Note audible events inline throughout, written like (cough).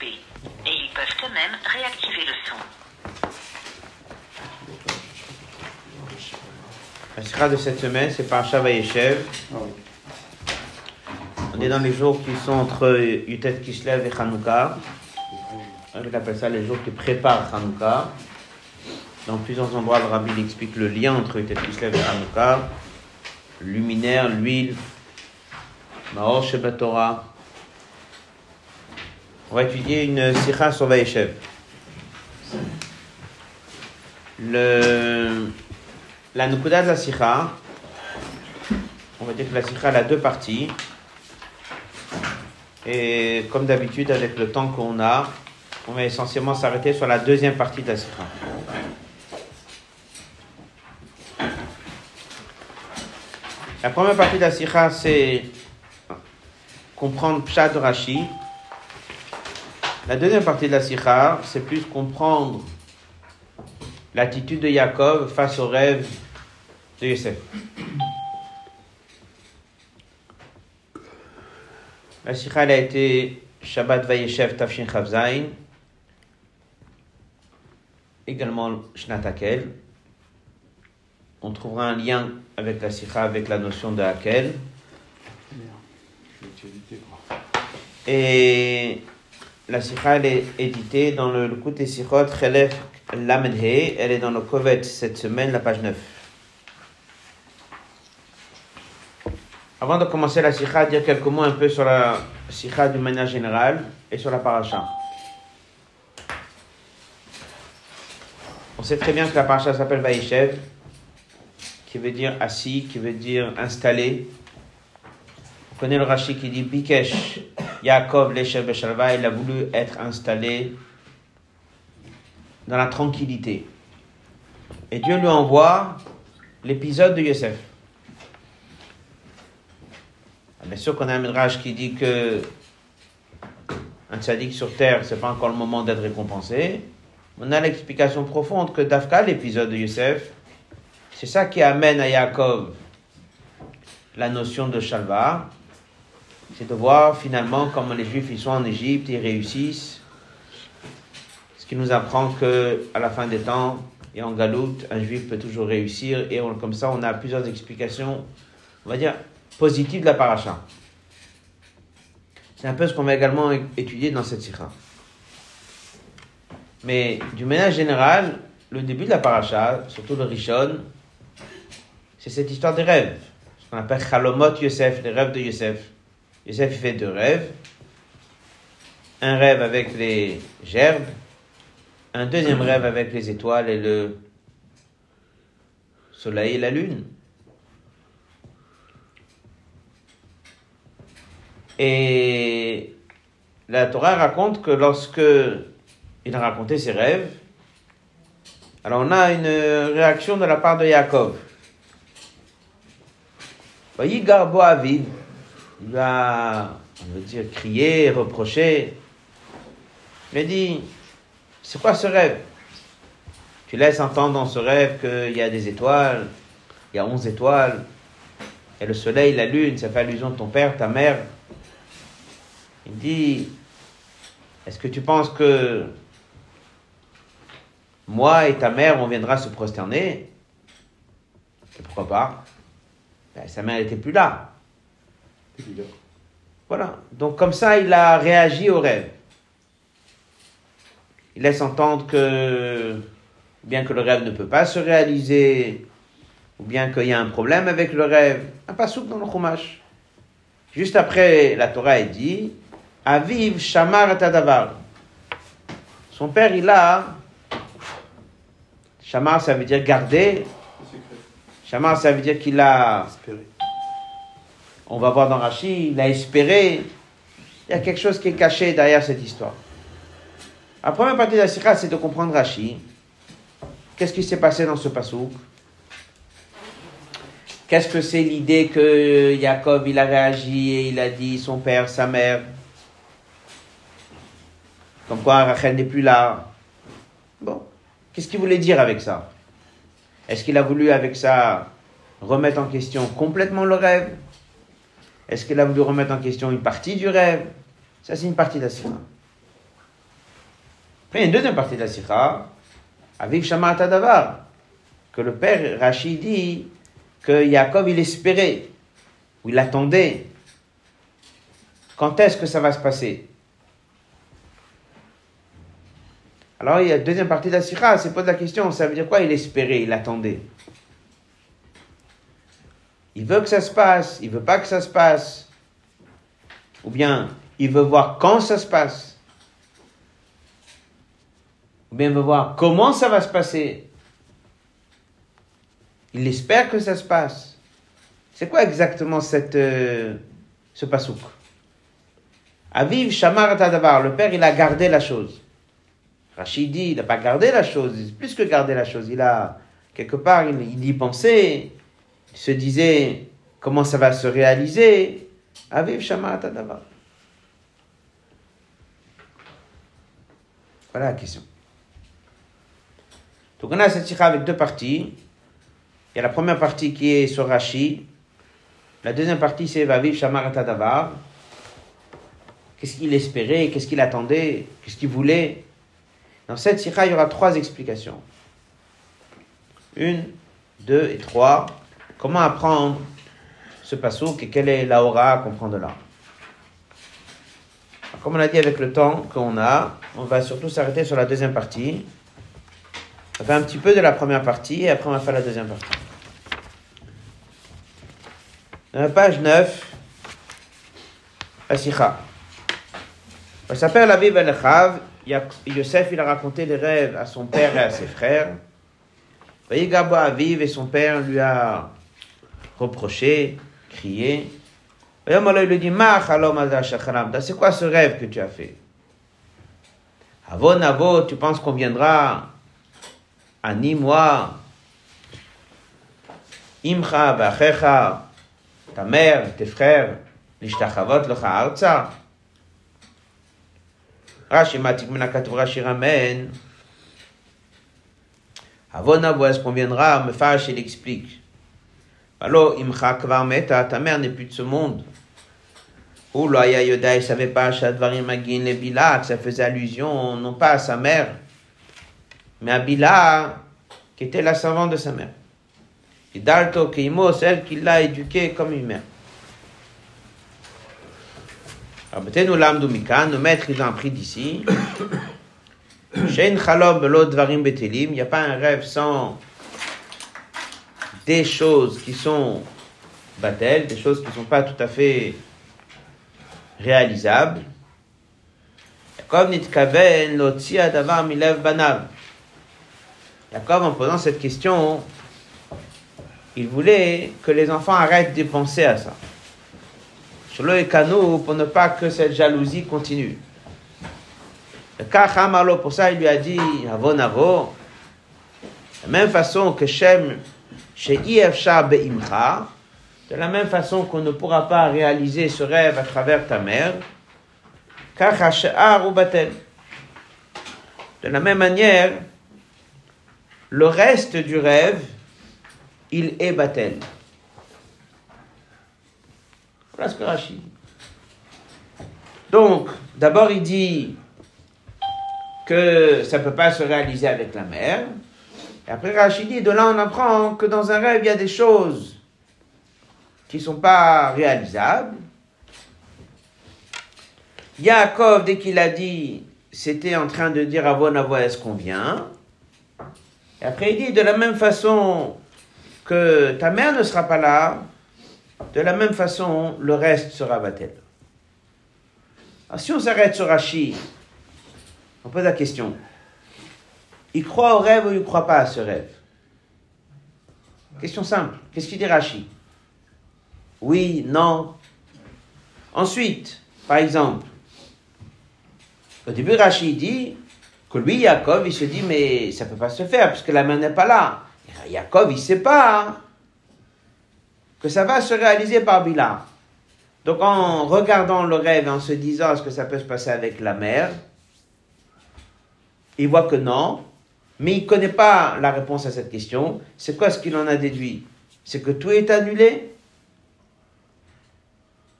couper. Et ils peuvent eux-mêmes réactiver le son. La sikha de cette semaine, c'est par Vayeshev. On est dans les jours qui sont entre Yutet Kislev et Hanouka. On appelle ça les jours qui préparent Hanouka. Dans plusieurs endroits, le rabbi explique le lien entre Yutet Kislev et Hanouka. Luminaire, l'huile, Maor Sheba Torah. On va étudier une sikha sur Vayeshev. Le, la Nukuda de la sikha, on va dire que la sikha a deux parties. Et comme d'habitude, avec le temps qu'on a, on va essentiellement s'arrêter sur la deuxième partie de la sikha. La première partie de la sikha, c'est comprendre Pshat Rashi. La deuxième partie de la sikha, c'est plus comprendre l'attitude de Jacob face au rêve de Yosef. La sikha elle a été Shabbat Vayeshev Tafshin Chavzain, également Shnatakel. On trouvera un lien avec la sikha, avec la notion de Hakel. Et la sikha elle est éditée dans le Lukut Sichot Chelef Lamenhe. Elle est dans le Kovet cette semaine, la page 9. Avant de commencer la sikha, dire quelques mots un peu sur la sikha d'une manière générale et sur la paracha. On sait très bien que la paracha s'appelle Vaïchev, qui veut dire assis, qui veut dire installé. On connaît le Rashi qui dit Bikesh, Yaakov, Leshev Beshalva, il a voulu être installé dans la tranquillité. Et Dieu lui envoie l'épisode de Yosef. Bien sûr qu'on a un midrash qui dit que un tzaddik sur terre, c'est pas encore le moment d'être récompensé. On a l'explication profonde que Dafka, l'épisode de Yosef, c'est ça qui amène à Yaakov la notion de Shalva. C'est de voir finalement comment les Juifs ils sont en Égypte, ils réussissent. Ce qui nous apprend que à la fin des temps et en galoute, un Juif peut toujours réussir. Et comme ça, on a plusieurs explications, on va dire, positive de la paracha. C'est un peu ce qu'on va également étudier dans cette sikha. Mais du manière générale, le début de la paracha, surtout le Rishon, c'est cette histoire des rêves. Ce qu'on appelle Chalomot Yosef, les rêves de Yosef. Il fait deux rêves. Un rêve avec les gerbes, un deuxième rêve avec les étoiles et le soleil et la lune. Et la Torah raconte que lorsque il a raconté ses rêves, alors on a une réaction de la part de Yaakov. Voyez Garbo Aviv, il va, on veut dire, crier, reprocher. Il a dit, c'est quoi ce rêve? Tu laisses entendre dans ce rêve qu'il y a des étoiles, il y a onze étoiles, et le soleil, la lune, ça fait allusion de ton père, ta mère. Il dit, est-ce que tu penses que moi et ta mère, on viendra se prosterner? Et pourquoi pas? Ben, Sa mère n'était plus là. Voilà. Donc comme ça, il a réagi au rêve. Il laisse entendre que, bien que le rêve ne peut pas se réaliser, ou bien qu'il y a un problème avec le rêve, un pasouk dans le chumash. Juste après, la Torah est dit, Aviv Shamar Tadavar. Son père, il a, Shamar, ça veut dire garder. Shamar, ça veut dire qu'il a, on va voir dans Rashi, il a espéré. Il y a quelque chose qui est caché derrière cette histoire. La première partie de la sikha, c'est de comprendre Rashi. Qu'est-ce qui s'est passé dans ce pasouk? Qu'est-ce que c'est l'idée que Jacob, il a réagi et il a dit son père, sa mère? Comme quoi Rachel n'est plus là. Bon, qu'est-ce qu'il voulait dire avec ça? Est-ce qu'il a voulu avec ça remettre en question complètement le rêve? Est-ce qu'il a voulu remettre en question une partie du rêve? Ça, c'est une partie de la sikha. Après, il y a une deuxième partie de la sikha, Aviv Shamat Davar, que le père Rachid dit que Yaakov, il espérait, ou il attendait. Quand est-ce que ça va se passer? Alors, il y a la deuxième partie de la sikha, c'est pose la question, ça veut dire quoi? Il espérait, il attendait Il veut que ça se passe, il veut pas que ça se passe. Ou bien, il veut voir quand ça se passe. Ou bien, il veut voir comment ça va se passer. Il espère que ça se passe. C'est quoi exactement cette, euh, ce pasouk? Aviv Shamar Tadavar, le père, il a gardé la chose. Rachid dit, il n'a pas gardé la chose, plus que gardé la chose, il a, quelque part, il, il y pensait, se disait comment ça va se réaliser? Aviv Shamar Tadavar. Voilà la question. Donc on a cette sikha avec deux parties. Il y a la première partie qui est sur Rashi. La deuxième partie c'est Vaviv Shamar Tadavar. Qu'est-ce qu'il espérait, qu'est-ce qu'il attendait, qu'est-ce qu'il voulait? Dans cette sikha, il y aura trois explications. Une, deux et trois. Comment apprendre ce pasouk et quelle est la aura qu'on prend de là? Comme on a dit avec le temps qu'on a, on va surtout s'arrêter sur la deuxième partie. On va faire un petit peu de la première partie et après on va faire la deuxième partie. Page 9, la sikha. Ça s'appelle la Bible al Yosef, il a raconté les rêves à son père et à ses frères. Gabo Aviv et son père lui a reproché, crié. Et il lui dit, c'est quoi ce rêve que tu as fait? Avon, avo, tu penses qu'on viendra Ani, moi, Imcha, Bachecha, ta mère, tes frères, Lishtachavot, Locha Arza. Rashi Matik Menakatu Rashi ramène. Avon, est-ce qu'on viendra? Me fâche, il explique. Alors, Imcha, Kvar Meta, ta mère n'est plus de ce monde. Ou Loya Yoda, il savait pas, Shadvarim Magin, les Bila, que ça faisait allusion non pas à sa mère, mais à Bila, qui était la servante de sa mère. Et Dalto Keimo, celle qui l'a éduquée comme une mère. Alors, nous l'âme Mikan, nos maîtres, ils ont appris d'ici. (coughs) Shein Chalom Dvarim Betelim, il n'y a pas un rêve sans des choses qui sont battelles, des choses qui ne sont pas tout à fait réalisable. Yaakov nitkaven en posant cette question, il voulait que les enfants arrêtent de penser à ça. Sur le Ekano, pour ne pas que cette jalousie continue. Le pour ça, il lui a dit, avon avo, de la même façon que Shem, de la même façon qu'on ne pourra pas réaliser ce rêve à travers ta mère, de la même manière, le reste du rêve, il est batel. Voilà ce Donc, d'abord il dit que ça ne peut pas se réaliser avec la mère. Après Rachid dit, de là on apprend que dans un rêve, il y a des choses qui ne sont pas réalisables. Yaakov, dès qu'il a dit, c'était en train de dire à Avon est-ce qu'on vient? Et après, il dit, de la même façon que ta mère ne sera pas là, de la même façon, le reste sera battel. Alors, si on s'arrête sur Rashi, on pose la question. Il croit au rêve ou il ne croit pas à ce rêve Question simple. Qu'est-ce qu'il dit Rashi oui, non. Ensuite, par exemple, au début, Rachid dit que lui, Yaakov, il se dit, mais ça ne peut pas se faire puisque la main n'est pas là. Yaakov, il ne sait pas que ça va se réaliser par Bila. Donc, en regardant le rêve et en se disant, est-ce que ça peut se passer avec la mère Il voit que non, mais il ne connaît pas la réponse à cette question. C'est quoi ce qu'il en a déduit? C'est que tout est annulé?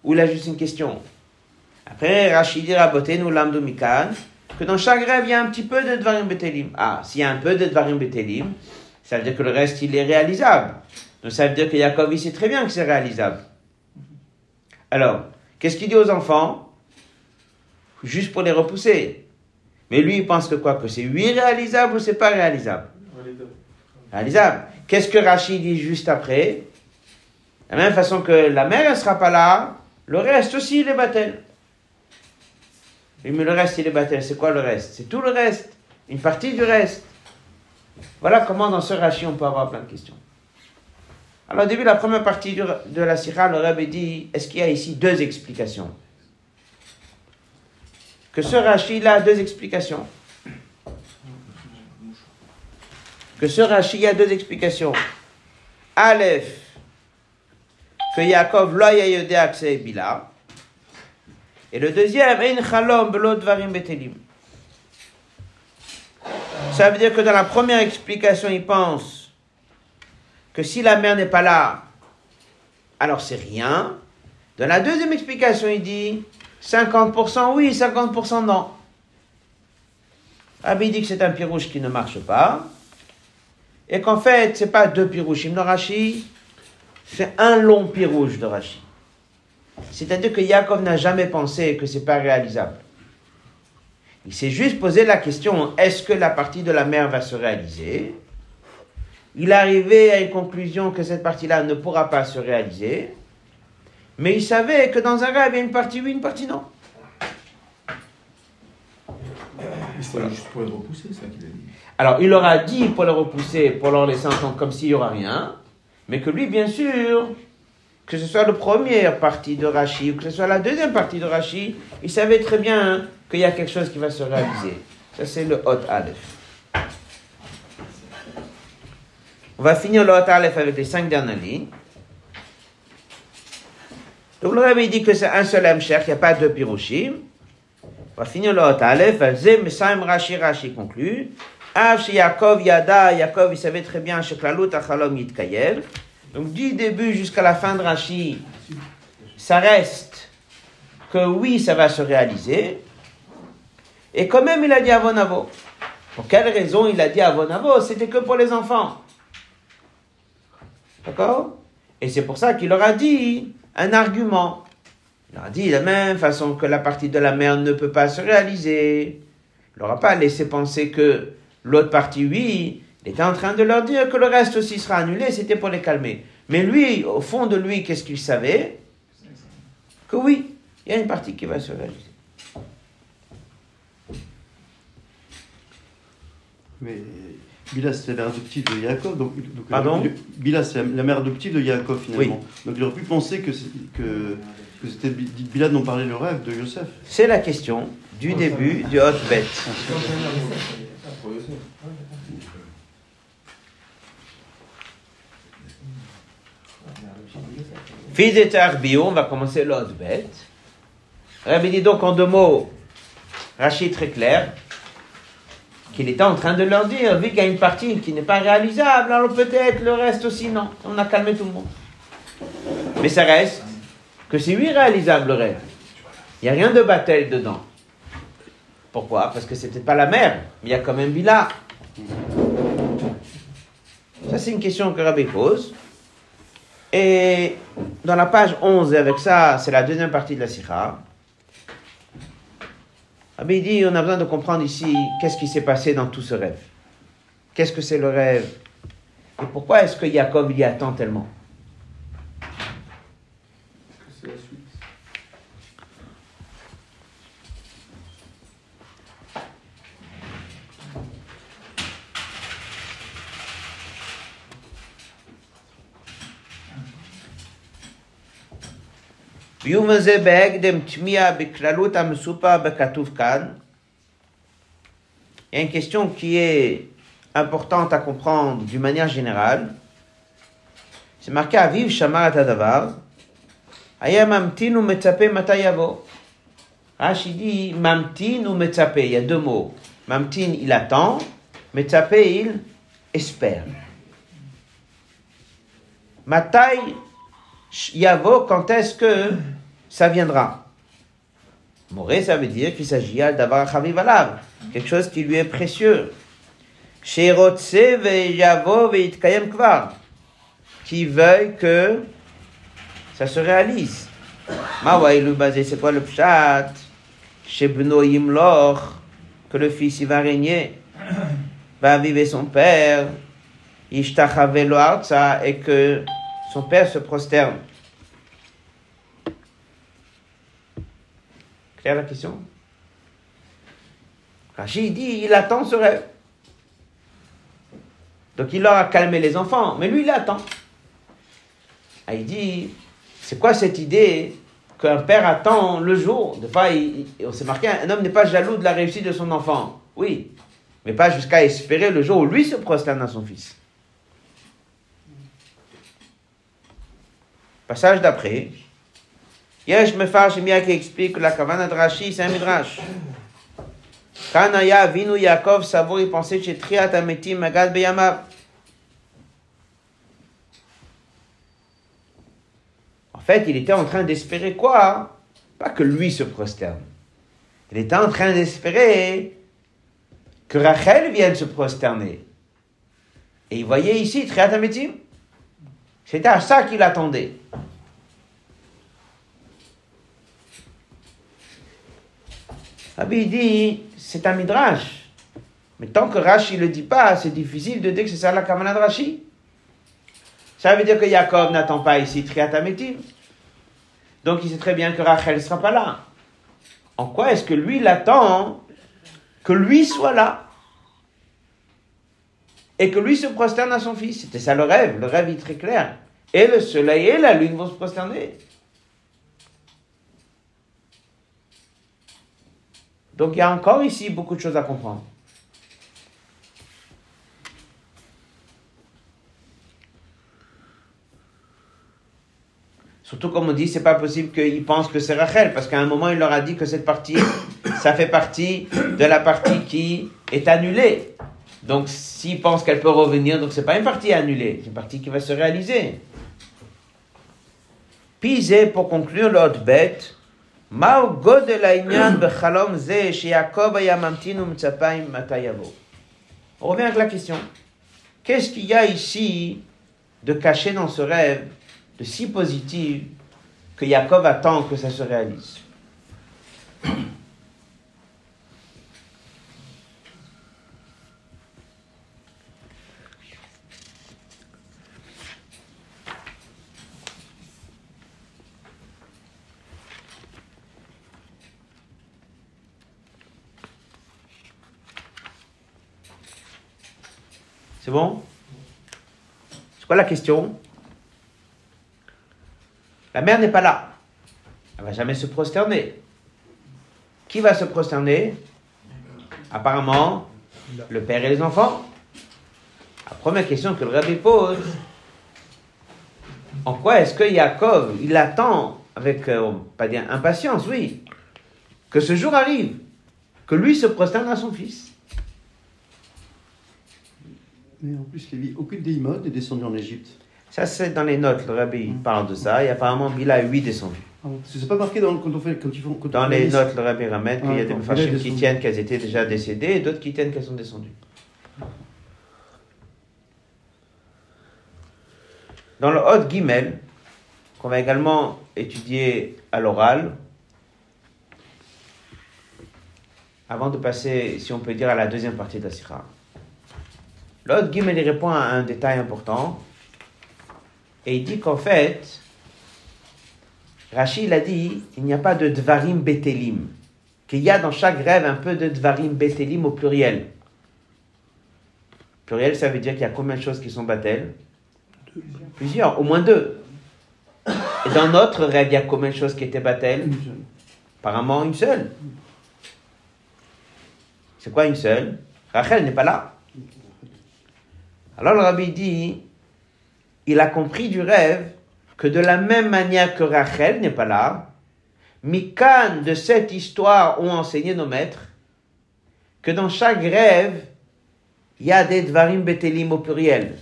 Ou là juste une question? Après, Rachid dit nous l'amdo mikan, que dans chaque rêve, il y a un petit peu de Dvarim Betelim. Ah, s'il y a un peu de Dvarim Betelim, ça veut dire que le reste, il est réalisable. Donc ça veut dire que Yaakov, il sait très bien que c'est réalisable. Alors, qu'est-ce qu'il dit aux enfants? Juste pour les repousser. Mais lui, il pense que quoi? Que c'est oui réalisable ou c'est pas réalisable? Réalisable. Qu'est-ce que Rachid dit juste après? De la même façon que la mère, elle sera pas là, le reste aussi, il est battel. Mais le reste, il est battel. C'est quoi le reste? C'est tout le reste. Une partie du reste. Voilà comment dans ce Rachid, on peut avoir plein de questions. Alors au début, la première partie de la Sira, le Rabbi dit, est-ce qu'il y a ici deux explications? Que ce Rachid a deux explications. Que ce Rachid a deux explications. Aleph, que Yaakov lo c'est Bila. Et le deuxième, Ein Chalom Varim Betelim. Ça veut dire que dans la première explication, il pense que si la mère n'est pas là, alors c'est rien. Dans la deuxième explication, il dit 50% oui, 50% non. Rabbi dit que c'est un pirouche qui ne marche pas. Et qu'en fait, c'est pas deux pirouchim de Rashi, c'est un long pirouche de Rashi. C'est-à-dire que Yaakov n'a jamais pensé que c'est pas réalisable. Il s'est juste posé la question, est-ce que la partie de la mer va se réaliser? Il est arrivé à une conclusion que cette partie-là ne pourra pas se réaliser, mais il savait que dans un rêve, il y a une partie oui, une partie non. C'est juste pour le repousser, ça qu'il a dit. Alors, il leur a dit pour le repousser, pour leur laisser entendre comme s'il n'y aura rien, mais que lui, bien sûr, que ce soit la première partie de Rashi ou que ce soit la deuxième partie de Rashi, il savait très bien qu'il y a quelque chose qui va se réaliser. Ça, c'est le Hot Aleph. On va finir le Hot Aleph avec les cinq dernières lignes. Donc le Rabbi dit que c'est un seul Hemshech, il n'y a pas deux Pirushim. On va finir le Aleph. Zem Saim Rashi Rashi conclut. Av Yaakov Yada, Yaakov il savait très bien, Sheklalut Achalom Yitkayev. Donc du début jusqu'à la fin de Rashi, ça reste que oui, ça va se réaliser. Et quand même, il a dit Avonavo. Pour quelle raison il a dit Avonavo C'était que pour les enfants. D'accord? Et c'est pour ça qu'il leur a dit un argument. Il leur a dit de la même façon que la partie de la mer ne peut pas se réaliser. Il leur a pas laissé penser que l'autre partie, oui, il était en train de leur dire que le reste aussi sera annulé, c'était pour les calmer. Mais lui, au fond de lui, qu'est-ce qu'il savait? Que oui, il y a une partie qui va se réaliser. Mais Bila, c'est la mère adoptive de Yaakov. Donc, Pardon Bila, c'est la mère adoptive de Yaakov, finalement. Donc il aurait pu penser que, que, que c'était Bila dont parlait le rêve de Yosef. C'est la question du début du Hot Bet. (laughs) Fils de on va commencer l'autre bête. Rabbi dit donc en deux mots, Rachid très clair, qu'il était en train de leur dire, vu qu'il y a une partie qui n'est pas réalisable, alors peut-être le reste aussi non. On a calmé tout le monde. Mais ça reste que c'est oui réalisable le rêve. Il n'y a rien de bataille dedans. Pourquoi? Parce que c'était pas la mer, mais il y a quand même Bila. Ça, c'est une question que Rabbi pose. Et dans la page 11, et avec ça, c'est la deuxième partie de la Sikha. Rabbi dit on a besoin de comprendre ici qu'est-ce qui s'est passé dans tout ce rêve. Qu'est-ce que c'est le rêve? Et pourquoi est-ce que Jacob y attend tellement? Il y a une question qui est importante à comprendre d'une manière générale. C'est marqué à vivre Shamar Tadavar. Aya mamtin ou metzape matayavo. Rashi dit mamtin ou metzape. Il y a deux mots. Mamtin, il attend. Metzape, il espère. Matai Yavo, quand est-ce que ça viendra Moré, ça veut dire qu'il s'agit d'avoir quelque chose qui lui est précieux. Qui veuille que ça se réalise. C'est quoi le pshat? Que le fils il va régner, va vivre son père, et que son père se prosterne. Claire la question? Rachid dit, il attend ce rêve. Donc il a calmé les enfants, mais lui il attend. Ah, il dit, c'est quoi cette idée qu'un père attend le jour? Des fois, on s'est marqué, un homme n'est pas jaloux de la réussite de son enfant. Oui, mais pas jusqu'à espérer le jour où lui se prosterne à son fils. Passage d'après. La Kavana de Rashi, c'est un midrash. Kanaya Vinu Yaakov Savo, il pensait chez Triat Ametim Magad Beyamav. En fait, il était en train d'espérer quoi? Pas que lui se prosterne. Il était en train d'espérer que Rachel vienne se prosterner. Et il voyait ici Triat Ametim. C'était à ça qu'il attendait. Rabbi dit, c'est un midrash. Mais tant que Rashi ne le dit pas, c'est difficile de dire que c'est ça la Kavanah de Rashi. Ça veut dire que Jacob n'attend pas ici Triatametim. Donc il sait très bien que Rachel ne sera pas là. En quoi est-ce que lui il attend que lui soit là? Et que lui se prosterne à son fils C'était ça le rêve. Le rêve est très clair. Et le soleil et la lune vont se prosterner. Donc il y a encore ici beaucoup de choses à comprendre. Surtout comme on dit, c'est pas possible qu'ils pensent que c'est Rachel, parce qu'à un moment il leur a dit que cette partie, (coughs) ça fait partie de la partie qui est annulée. Donc s'ils pensent qu'elle peut revenir, donc c'est pas une partie annulée, c'est une partie qui va se réaliser. Puis pour conclure l'autre bête, On revient avec la question. Qu'est-ce qu'il y a ici de caché dans ce rêve, de si positif, que Jacob attend que ça se réalise? C'est bon? C'est quoi la question? La mère n'est pas là. Elle va jamais se prosterner. Qui va se prosterner? Apparemment, le père et les enfants. La première question que le rabbi pose, en quoi est-ce que Yaakov, il attend avec, euh, pas dire impatience, oui, que ce jour arrive, que lui se prosterne à son fils? Mais en plus, Lévi, aucune des Imod est descendue en Égypte. Ça, c'est dans les notes, le rabbi parle de ça, et apparemment, Bila a 8 descendus. Ah c'est pas marqué dans, quand on fait. Quand ils font, quand Dans les liste. notes, le rabbi ramène qu'il y a des est qui descendu. tiennent qu'elles étaient déjà décédées et d'autres qui tiennent qu'elles sont descendues. Dans le Hot Gimel, qu'on va également étudier à l'oral, avant de passer, si on peut dire, à la deuxième partie de la Sikha. Hot Gimel il répond à un détail important et il dit qu'en fait, Rachid a dit il n'y a pas de Dvarim Betelim, qu'il y a dans chaque rêve un peu de Dvarim Betelim au pluriel. Pluriel, ça veut dire qu'il y a combien de choses qui sont Batel Plusieurs, au moins deux. Et dans notre rêve, il y a combien de choses qui étaient Batel Une seule. Apparemment une seule. C'est quoi une seule? Rachel n'est pas là. Alors le rabbi dit, il a compris du rêve que de la même manière que Rachel n'est pas là, Mikan de cette histoire ont enseigné nos maîtres que dans chaque rêve, il y a des Dvarim Betelim au pluriel.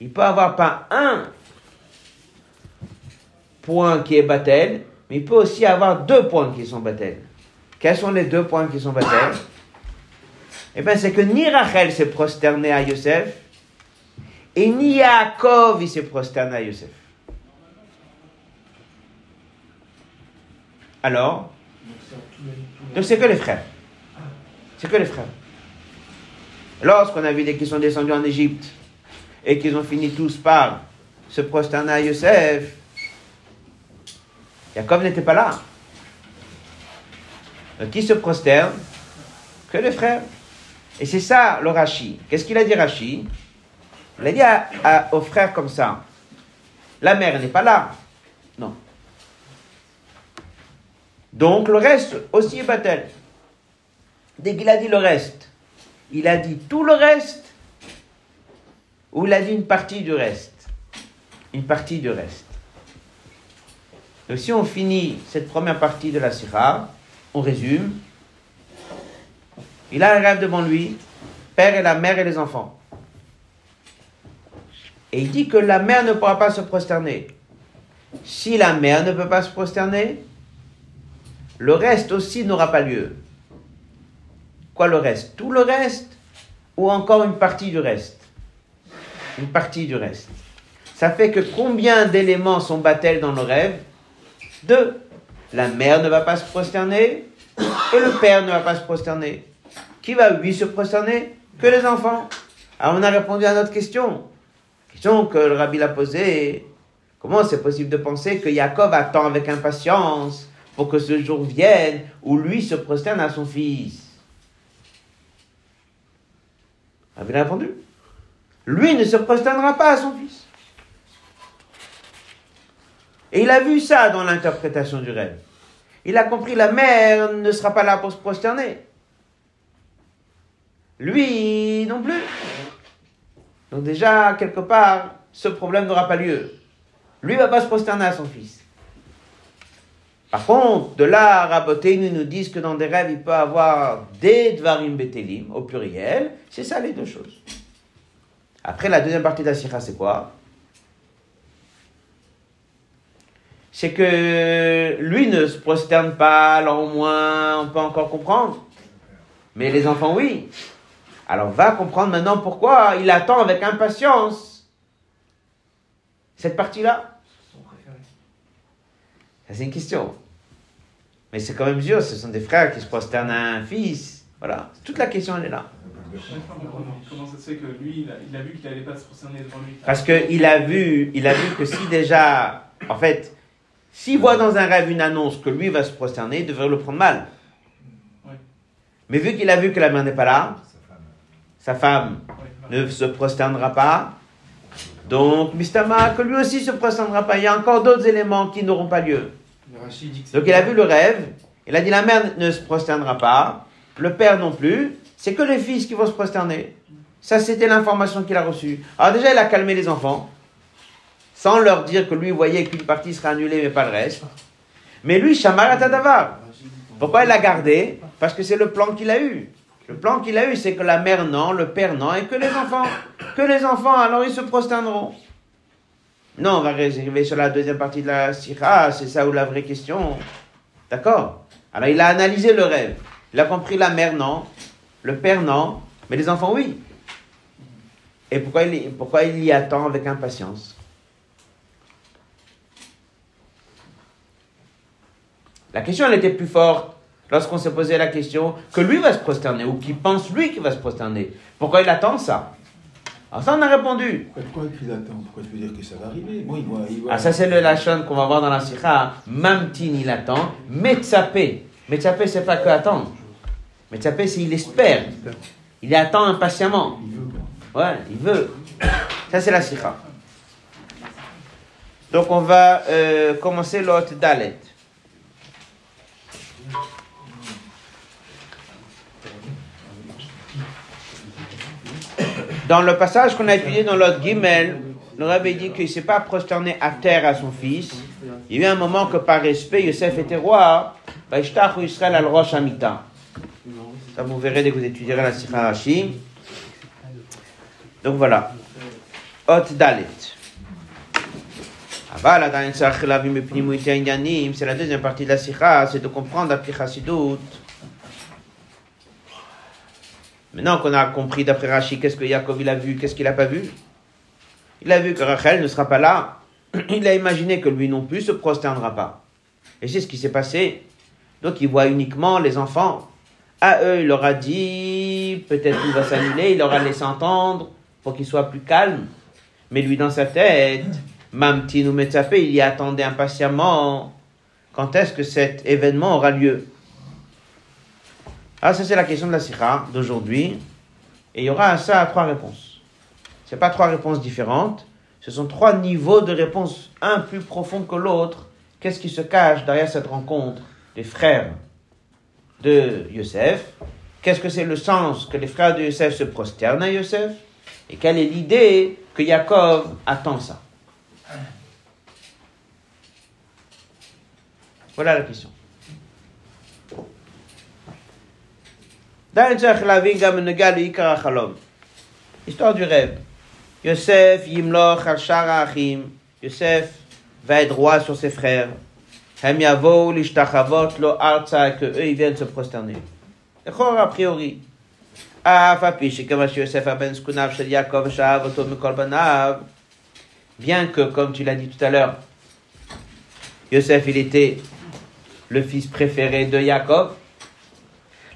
Il peut avoir pas un point qui est Batel, mais il peut aussi avoir deux points qui sont Batel. Quels sont les deux points qui sont batailles Eh bien, c'est que ni Rachel s'est prosterné à Yosef, et ni Yaakov il s'est prosterné à Yosef. Alors? Donc c'est que les frères. C'est que les frères. Lorsqu'on a vu qu'ils sont descendus en Égypte et qu'ils ont fini tous par se prosterner à Yosef, Jacob n'était pas là. Donc qui se prosterne? Que les frères. Et c'est ça le Rashi. Qu'est-ce qu'il a dit Rashi Il a dit aux frères comme ça. La mère n'est pas là. Non. Donc le reste aussi est battel. Dès qu'il a dit le reste, il a dit tout le reste ou il a dit une partie du reste Une partie du reste. Donc si on finit cette première partie de la sira, on résume. Il a un rêve devant lui, père et la mère et les enfants. Et il dit que la mère ne pourra pas se prosterner. Si la mère ne peut pas se prosterner, le reste aussi n'aura pas lieu. Quoi le reste? Tout le reste ou encore une partie du reste? Une partie du reste. Ça fait que combien d'éléments sont battels dans le rêve? Deux. La mère ne va pas se prosterner et le père ne va pas se prosterner. Qui va lui se prosterner? Que les enfants. Alors on a répondu à notre question. Que le rabbi l'a posée. Comment c'est possible de penser que Jacob attend avec impatience pour que ce jour vienne où lui se prosterne à son fils? Le rabbi a répondu. Lui ne se prosternera pas à son fils. Et il a vu ça dans l'interprétation du rêve. Il a compris la mère ne sera pas là pour se prosterner. Lui non plus. Donc déjà, quelque part, ce problème n'aura pas lieu. Lui va pas se prosterner à son fils. Par contre, de là, Raboténu nous disent que dans des rêves, il peut avoir des Dvarim Betelim, au pluriel. C'est ça les deux choses. Après, la deuxième partie de la c'est quoi? C'est que lui ne se prosterne pas, alors au moins on peut encore comprendre. Mais les enfants, oui. Alors va comprendre maintenant pourquoi il attend avec impatience cette partie-là. Ça, c'est une question. Mais c'est quand même dur, ce sont des frères qui se prosternent à un fils. Voilà, toute la question, elle est là. Comment ça se fait que lui, il a, vu qu'il n'allait pas se prosterner devant lui? Parce qu'il a vu, il a vu que si déjà, en fait, s'il voit dans un rêve une annonce que lui va se prosterner, il devrait le prendre mal. Mais vu qu'il a vu que la mère n'est pas là, sa femme ne se prosternera pas, donc Mistama, que lui aussi se prosternera pas. Il y a encore d'autres éléments qui n'auront pas lieu. Donc il a vu le rêve, il a dit la mère ne se prosternera pas, le père non plus, c'est que les fils qui vont se prosterner. Ça, c'était l'information qu'il a reçue. Alors déjà, il a calmé les enfants, sans leur dire que lui voyait qu'une partie serait annulée, mais pas le reste. Mais lui, Shamar Tadavar. Pourquoi il l'a gardé? Parce que c'est le plan qu'il a eu. Le plan qu'il a eu, c'est que la mère non, le père non, et que les enfants. Que les enfants, alors ils se prosterneront. Non, on va arriver sur la deuxième partie de la sira, c'est ça où la vraie question. D'accord Alors il a analysé le rêve. Il a compris la mère non, le père non, mais les enfants oui. Et pourquoi il, pourquoi il y attend avec impatience? La question, elle était plus forte lorsqu'on s'est posé la question que lui va se prosterner ou qu'il pense lui qu'il va se prosterner. Pourquoi il attend ça? Alors ça, on a répondu. Pourquoi qu'il attend? Pourquoi tu veux dire que ça va arriver? Moi, il voit. Il voit Ah, ça, c'est le lachon qu'on va voir dans la sikha. Mamtin, il attend. Metzapé. Metzapé, c'est pas que attendre. Metzapé, c'est il espère. Il attend impatiemment. Il veut. Ouais, il veut. Ça, c'est la sikha. Donc, on va euh, commencer l'autre Dalet. Dans le passage qu'on a étudié dans l'autre Gimel, le rabbi dit qu'il ne s'est pas prosterné à terre à son fils. Il y a eu un moment que par respect, Yosef était roi. Israël al Rosh Ça vous verrez dès que vous étudierez la Sikha Rashi. Donc voilà. Hot Dalet. C'est la deuxième partie de la Sikha, c'est de comprendre la Pichasidut. Maintenant qu'on a compris d'après Rachid qu'est-ce que Yaakov il a vu, qu'est-ce qu'il n'a pas vu, il a vu que Rachel ne sera pas là. (clears throat) Il a imaginé que lui non plus se prosternera pas. Et c'est ce qui s'est passé. Donc il voit uniquement les enfants. À eux, il leur a dit, peut-être qu'il va s'annuler, il leur a laissé entendre pour qu'il soit plus calme. Mais lui, dans sa tête, Mamtin ou Metzapé, il y attendait impatiemment. Quand est-ce que cet événement aura lieu? Ah, ça c'est la question de la Sira d'aujourd'hui. Et il y aura à ça trois réponses. Ce pas trois réponses différentes. Ce sont trois niveaux de réponse, un plus profond que l'autre. Qu'est-ce qui se cache derrière cette rencontre des frères de Yosef? Qu'est-ce que c'est le sens que les frères de Yosef se prosternent à Yosef? Et quelle est l'idée que Jacob attend ça? Voilà la question. Histoire du rêve. Yosef, Yimloch, Al Achim. Yosef va être roi sur ses frères. Hem Yavo, Lishtachavot, Lo Arza, que eux, ils viennent se prosterner. Echor, a priori. אף על פי שכיוון שיוסף הבן זקוניו של יעקב שאהב אותו מכל בניו, bien que, comme tu l'as dit tout à l'heure, Yosef, il était le fils préféré de Jacob.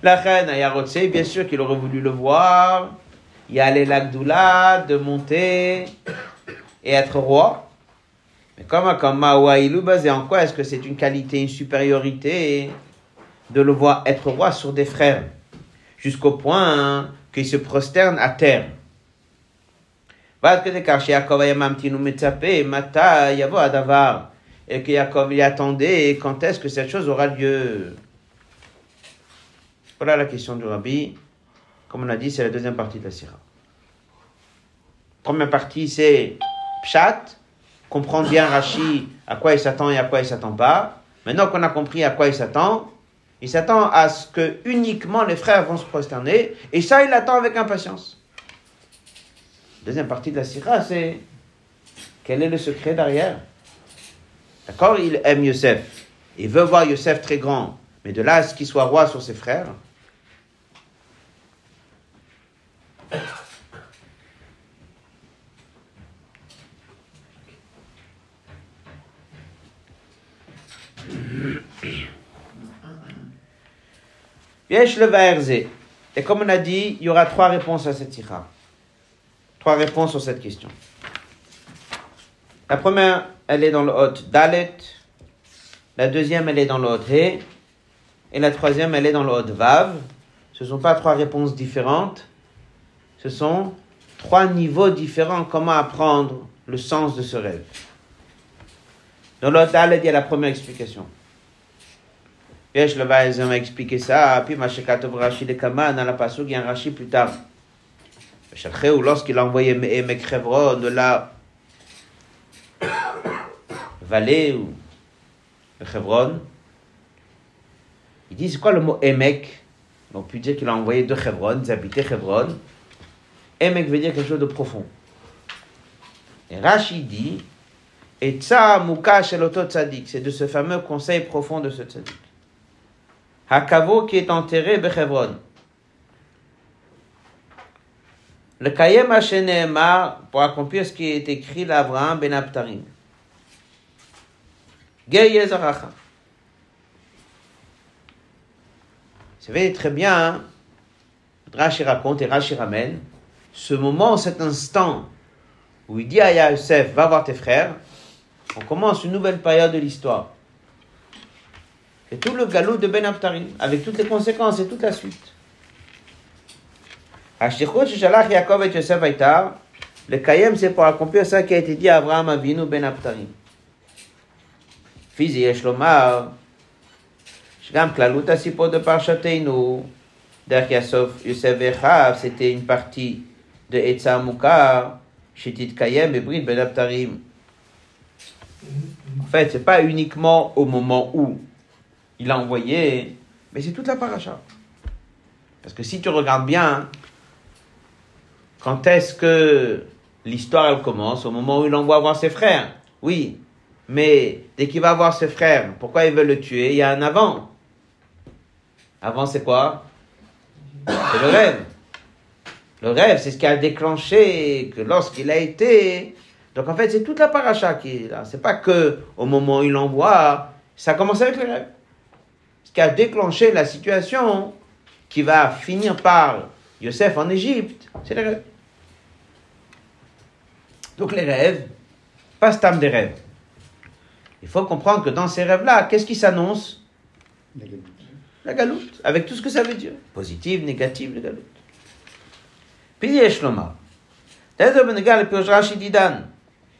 La reine Ayarotse, bien sûr qu'il aurait voulu le voir, y aller l'Agdoula, de monter et être roi. Mais comme comme Mawaïlou, basé en quoi est-ce que c'est une qualité, une supériorité de le voir être roi sur des frères, jusqu'au point qu'il se prosterne à terre. Et que Yaakov y attendait, quand est-ce que cette chose aura lieu Voilà la question du rabbi. Comme on a dit, c'est la deuxième partie de la sira. Première partie, c'est Pshat, comprendre bien Rashi, à quoi il s'attend et à quoi il s'attend pas. Maintenant qu'on a compris à quoi il s'attend, il s'attend à ce que uniquement les frères vont se prosterner, et ça, il attend avec impatience. Deuxième partie de la sira, c'est quel est le secret derrière? D'accord? Il aime Yosef. Il veut voir Yosef très grand. Mais de là à ce qu'il soit roi sur ses frères. Yesh le Vaerzé. Et comme on a dit, il y aura trois réponses à cette tira. Trois réponses sur cette question. La première, elle est dans le hot Dalet. La deuxième, elle est dans le hot He. Et la troisième, elle est dans le hot Vav. Ce ne sont pas trois réponses différentes. Ce sont trois niveaux différents. Comment apprendre le sens de ce rêve? Dans Dalet, il y a la première explication. Yesh le ils ont expliqué ça. Puis Mashekatov Rashi de Kaman, dans la Pasuk, il y a un Rashi plus tard. Lorsqu'il a envoyé Emek de la (coughs) vallée ou Hebron, il dit c'est quoi le mot Emek? On peut dire qu'il a envoyé de Hebron, ils habitaient Hebron. Emek veut dire quelque chose de profond. Et Rashi dit et ça, Muka Sheloto Tzadik, c'est de ce fameux conseil profond de ce Tzadik. Hakavo qui est enterré Bechevron. Le Kayem Hasheneemar, pour accomplir ce qui est écrit l'Abraham Ben Abtarim. Geye Zaracha. Vous savez très bien, hein? Rashi raconte et Rashi ramène, ce moment, cet instant où il dit à Yosef, va voir tes frères, on commence une nouvelle période de l'histoire. Et tout le galop de Ben Aptarim, avec toutes les conséquences et toute la suite. Yaakov et Yosef le Kayem, c'est pour accomplir ça qui a été dit à Abraham Avinu Ben Aptarim. Fils Yesh Lomar, Shgam Klalut Asipot de Parchatenu, Derk Yosef Echav, c'était une partie de Etza Mukar, Kayem et Brit Ben Abtarim. En fait, c'est pas uniquement au moment où il a envoyé, mais c'est toute la paracha. Parce que si tu regardes bien, quand est-ce que l'histoire elle commence? Au moment où il envoie voir ses frères. Oui, mais dès qu'il va voir ses frères, pourquoi il veut le tuer? Il y a un avant. Avant c'est quoi? C'est le rêve. Le rêve, c'est ce qui a déclenché que lorsqu'il a été. Donc en fait, c'est toute la paracha qui est là. C'est pas que au moment où il envoie, ça commence avec le rêve. Ce qui a déclenché la situation qui va finir par Yosef en Égypte, c'est le rêve. Donc les rêves, pas stam des rêves. Il faut comprendre que dans ces rêves-là, qu'est-ce qui s'annonce? La galoute, avec tout ce que ça veut dire. Positive, négative, la galoute. Puis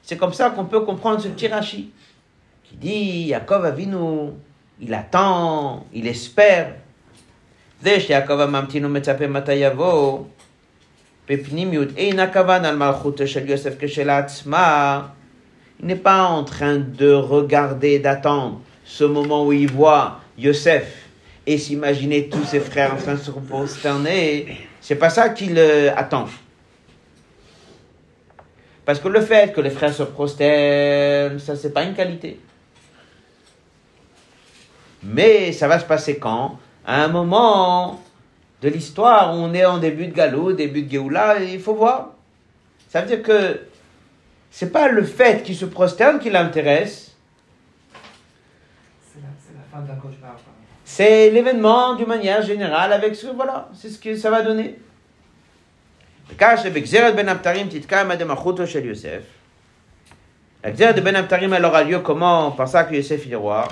C'est comme ça qu'on peut comprendre ce petit Rashi qui dit Yaakov Avinu, il attend, il espère. Il n'est pas en train de regarder, d'attendre ce moment où il voit Yosef et s'imaginer tous ses frères en train de se prosterner. C'est pas ça qu'il euh, attend. Parce que le fait que les frères se prosternent, ça c'est pas une qualité. Mais ça va se passer quand? À un moment de l'histoire où on est en début de Galou, début de Géoula, il faut voir. Ça veut dire que c'est pas le fait qu'il se prosterne qui l'intéresse c'est l'événement d'une manière générale avec ce voilà, c'est ce que ça va donner. La Xéra de Ben Aptarim, elle aura lieu comment Par ça que Yosef il est roi?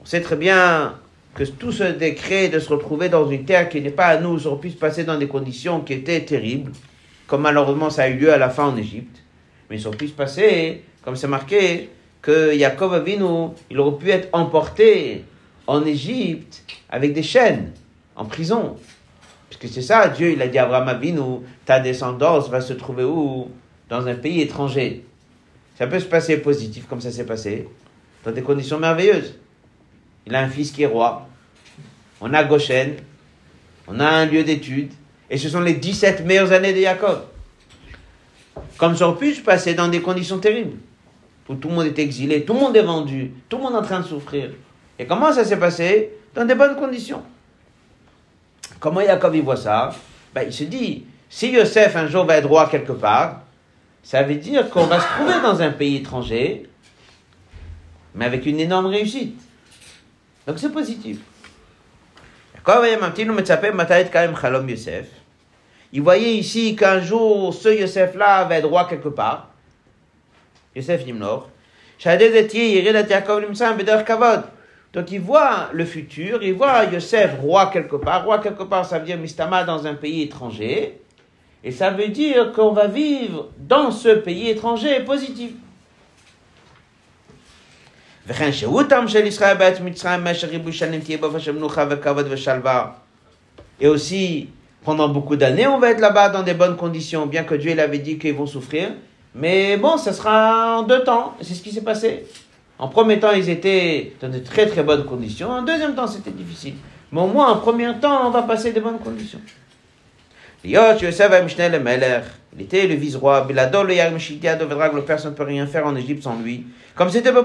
On sait très bien que tout ce décret de se retrouver dans une terre qui n'est pas à nous aurait pu se passer dans des conditions qui étaient terribles, comme malheureusement ça a eu lieu à la fin en Égypte. Mais ils aurait pu se passer comme c'est marqué, que Yaakov Avinu, il aurait pu être emporté en Égypte avec des chaînes, en prison. Puisque c'est ça, Dieu, il a dit à Abraham Avinu, ta descendance va se trouver où? Dans un pays étranger. Ça peut se passer positif, comme ça s'est passé, dans des conditions merveilleuses. Il a un fils qui est roi. On a Goshen. On a un lieu d'étude. Et ce sont les 17 meilleures années de Jacob. Comme ça aurait pu se passer dans des conditions terribles où tout le monde est exilé, tout le monde est vendu, tout le monde est en train de souffrir. Et comment ça s'est passé Dans des bonnes conditions. Comment Jacob il voit ça ben, Il se dit, si Yosef un jour va être roi quelque part, ça veut dire qu'on va se trouver dans un pays étranger, mais avec une énorme réussite. Donc c'est positif. Il voyait ici qu'un jour ce Yosef-là va être roi quelque part. Yosef Yimlor. Donc il voit le futur, il voit Yosef roi quelque part. Roi quelque part, ça veut dire Mistama dans un pays étranger. Et ça veut dire qu'on va vivre dans ce pays étranger positif. Et aussi, pendant beaucoup d'années, on va être là-bas dans des bonnes conditions, bien que Dieu l'avait dit qu'ils vont souffrir. Mais bon, ça sera en deux temps. C'est ce qui s'est passé. En premier temps, ils étaient dans de très très bonnes conditions. En deuxième temps, c'était difficile. Mais au moins, en premier temps, on va passer des bonnes conditions. Il était le vice-roi. Le personne ne peut rien faire en Égypte sans lui. Comme c'était le.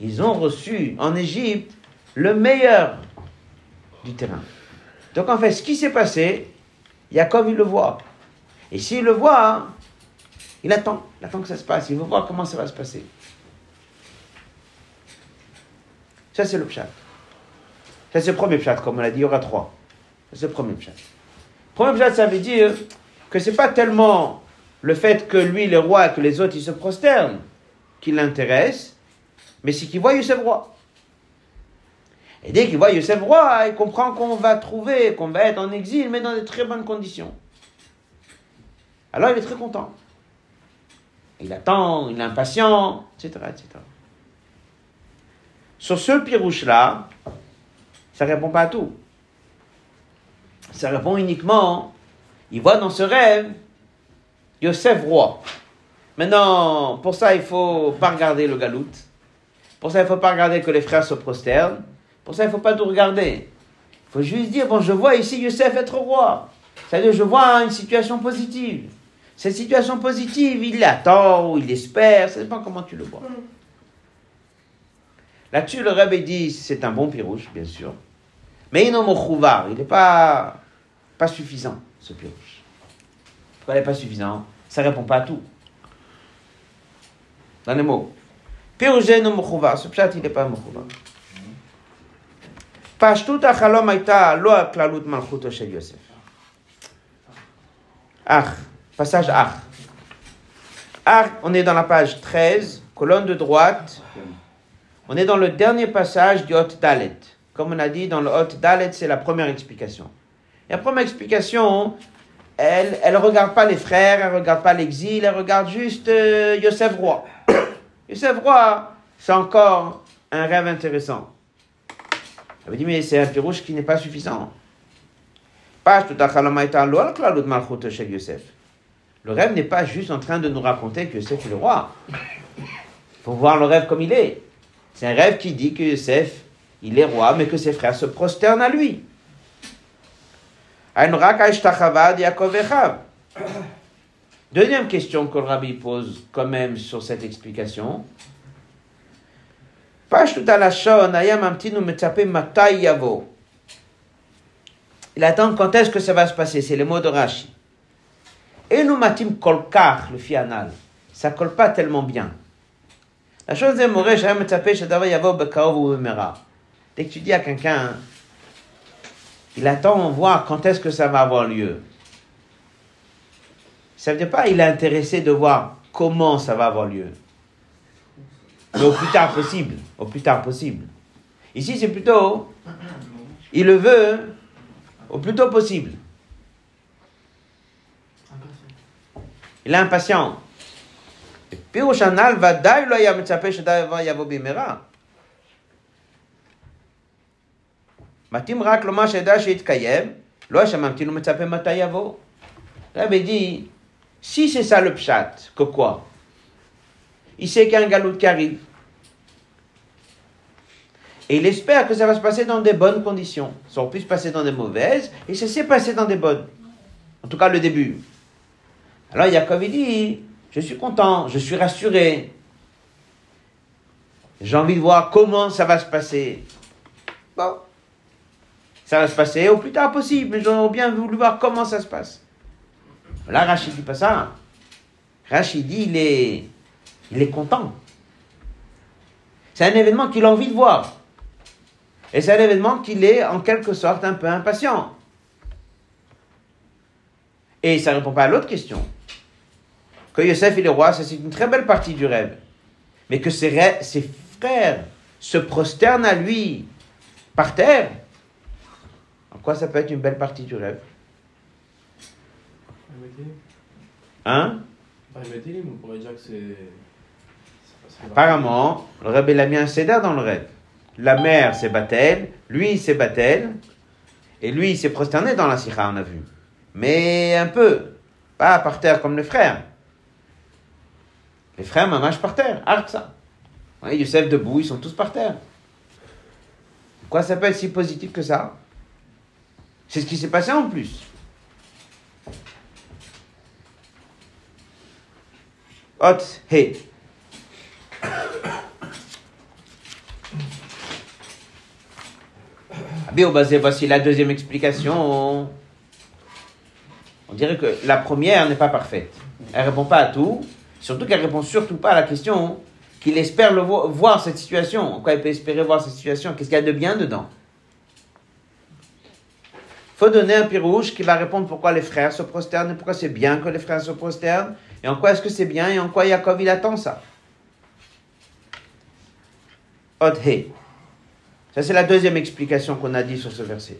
Ils ont reçu en Égypte le meilleur du terrain. Donc en fait, ce qui s'est passé, Jacob, il le voit. Et s'il le voit, il attend, il attend que ça se passe, il veut voir comment ça va se passer. Ça c'est le pshat. Ça c'est le premier pshat, comme on l'a dit, il y aura trois. C'est le premier pshat. Premier pshat, ça veut dire que c'est pas tellement le fait que lui, le roi, et que les autres, ils se prosternent, qui l'intéresse, mais c'est qu'il voit Youssef roi. Et dès qu'il voit Youssef roi, il comprend qu'on va trouver, qu'on va être en exil, mais dans de très bonnes conditions. Alors il est très content. Il attend, il est impatient, etc. etc. Sur ce pirouche-là, ça répond pas à tout. Ça répond uniquement, il voit dans ce rêve Yosef roi. Maintenant, pour ça, il faut pas regarder le galout. Pour ça, il faut pas regarder que les frères se prosternent. Pour ça, il faut pas tout regarder. Il faut juste dire, bon, je vois ici Yosef être roi. C'est-à-dire, je vois une situation positive. Cette situation positive, il l'attend ou il l'espère, ça dépend comment tu le vois. Là-dessus, le Rebbe dit c'est un bon pirouche, bien sûr. Mais il n'est pas, pas suffisant, ce pirouche. Pourquoi il n'est pas suffisant Ça ne répond pas à tout. Dans les mots. Pirouche no mechouvar. Ce pshat, il n'est pas mechouvar. פשטות החלום הייתה לא הכללות מלכותו של יוסף. Ach, passage Ach. Ach, on est dans la page 13, colonne de droite. On est dans le dernier passage du Hot Dalet. Comme on a dit, dans le Hot Dalet, c'est la première explication. La première explication, elle ne regarde pas les frères, elle ne regarde pas l'exil, elle regarde juste euh, Yosef Roi. (coughs) Yosef Roi, c'est encore un rêve intéressant. Elle me dit, mais c'est un pirouche qui n'est pas suffisant. Le rêve n'est pas juste en train de nous raconter que Yosef est le roi. Il faut voir le rêve comme il est. C'est un rêve qui dit que Yosef, il est roi, mais que ses frères se prosternent à lui. Deuxième question que le rabbi pose quand même sur cette explication. Il attend quand est-ce que ça va se passer, c'est le mot de Rashi. Et nous matim kolkar, le fianal. Ça colle pas tellement bien. La chose est, Moré, Dès que tu dis à quelqu'un, il attend voir quand est-ce que ça va avoir lieu. Ça veut dire pas il est intéressé de voir comment ça va avoir lieu. Mais au plus tard possible. Au plus tard possible. Ici, c'est plutôt, il le veut au plus tôt possible. Il est impatient. פירוש הנ"ל ודאי לא היה מצפה שדבר יבוא במהרה. מתאים רק לומר שידע שיתקיים, לא היה שממתין ומצפה מתי יבוא. Rabbi dit, si c'est ça le pshat, que quoi Il sait qu'il y a un galout qui arrive. Et il espère que ça va se passer dans des bonnes conditions. Ça aurait pu se passer dans des mauvaises, et ça s'est passé dans des bonnes. En tout cas, le début. Alors Yaakov, il dit, je suis content, je suis rassuré. J'ai envie de voir comment ça va se passer. Bon. Ça va se passer au plus tard possible, mais j'aurais bien voulu voir comment ça se passe. Là, Rachid dit pas ça. Rachid dit, il est, il est content. C'est un événement qu'il a envie de voir. Et c'est un événement qu'il est en quelque sorte un peu impatient. Et ça ne répond pas à l'autre question. Que Yosef est le roi, c'est une très belle partie du rêve. Mais que ses, frères se prosternent à lui par terre, en quoi ça peut être une belle partie du rêve? Hein? Apparemment, le rêve il a mis un cédar dans le rêve. La mère c'est Batel, lui c'est Batel, et lui s'est prosterné dans la sikha, on a vu. Mais un peu, pas par terre comme les frères. Les frères mamage par terre, Artsa. Oui, Youssef debout, ils sont tous par terre. Quoi ça peut être si positif que ça? C'est ce qui s'est passé en plus. Hot, hey. basé, voici la deuxième explication. On dirait que la première n'est pas parfaite. Elle répond pas à tout, surtout qu'elle répond surtout pas à la question qu'il espère voir cette situation. En quoi il peut espérer voir cette situation? Qu'est-ce qu'il y a de bien dedans? Faut donner un pirouche qui va répondre pourquoi les frères se prosternent et pourquoi c'est bien que les frères se prosternent et en quoi est-ce que c'est bien et en quoi Yaakov il attend ça? Odhe. Ça, c'est la deuxième explication qu'on a dit sur ce verset.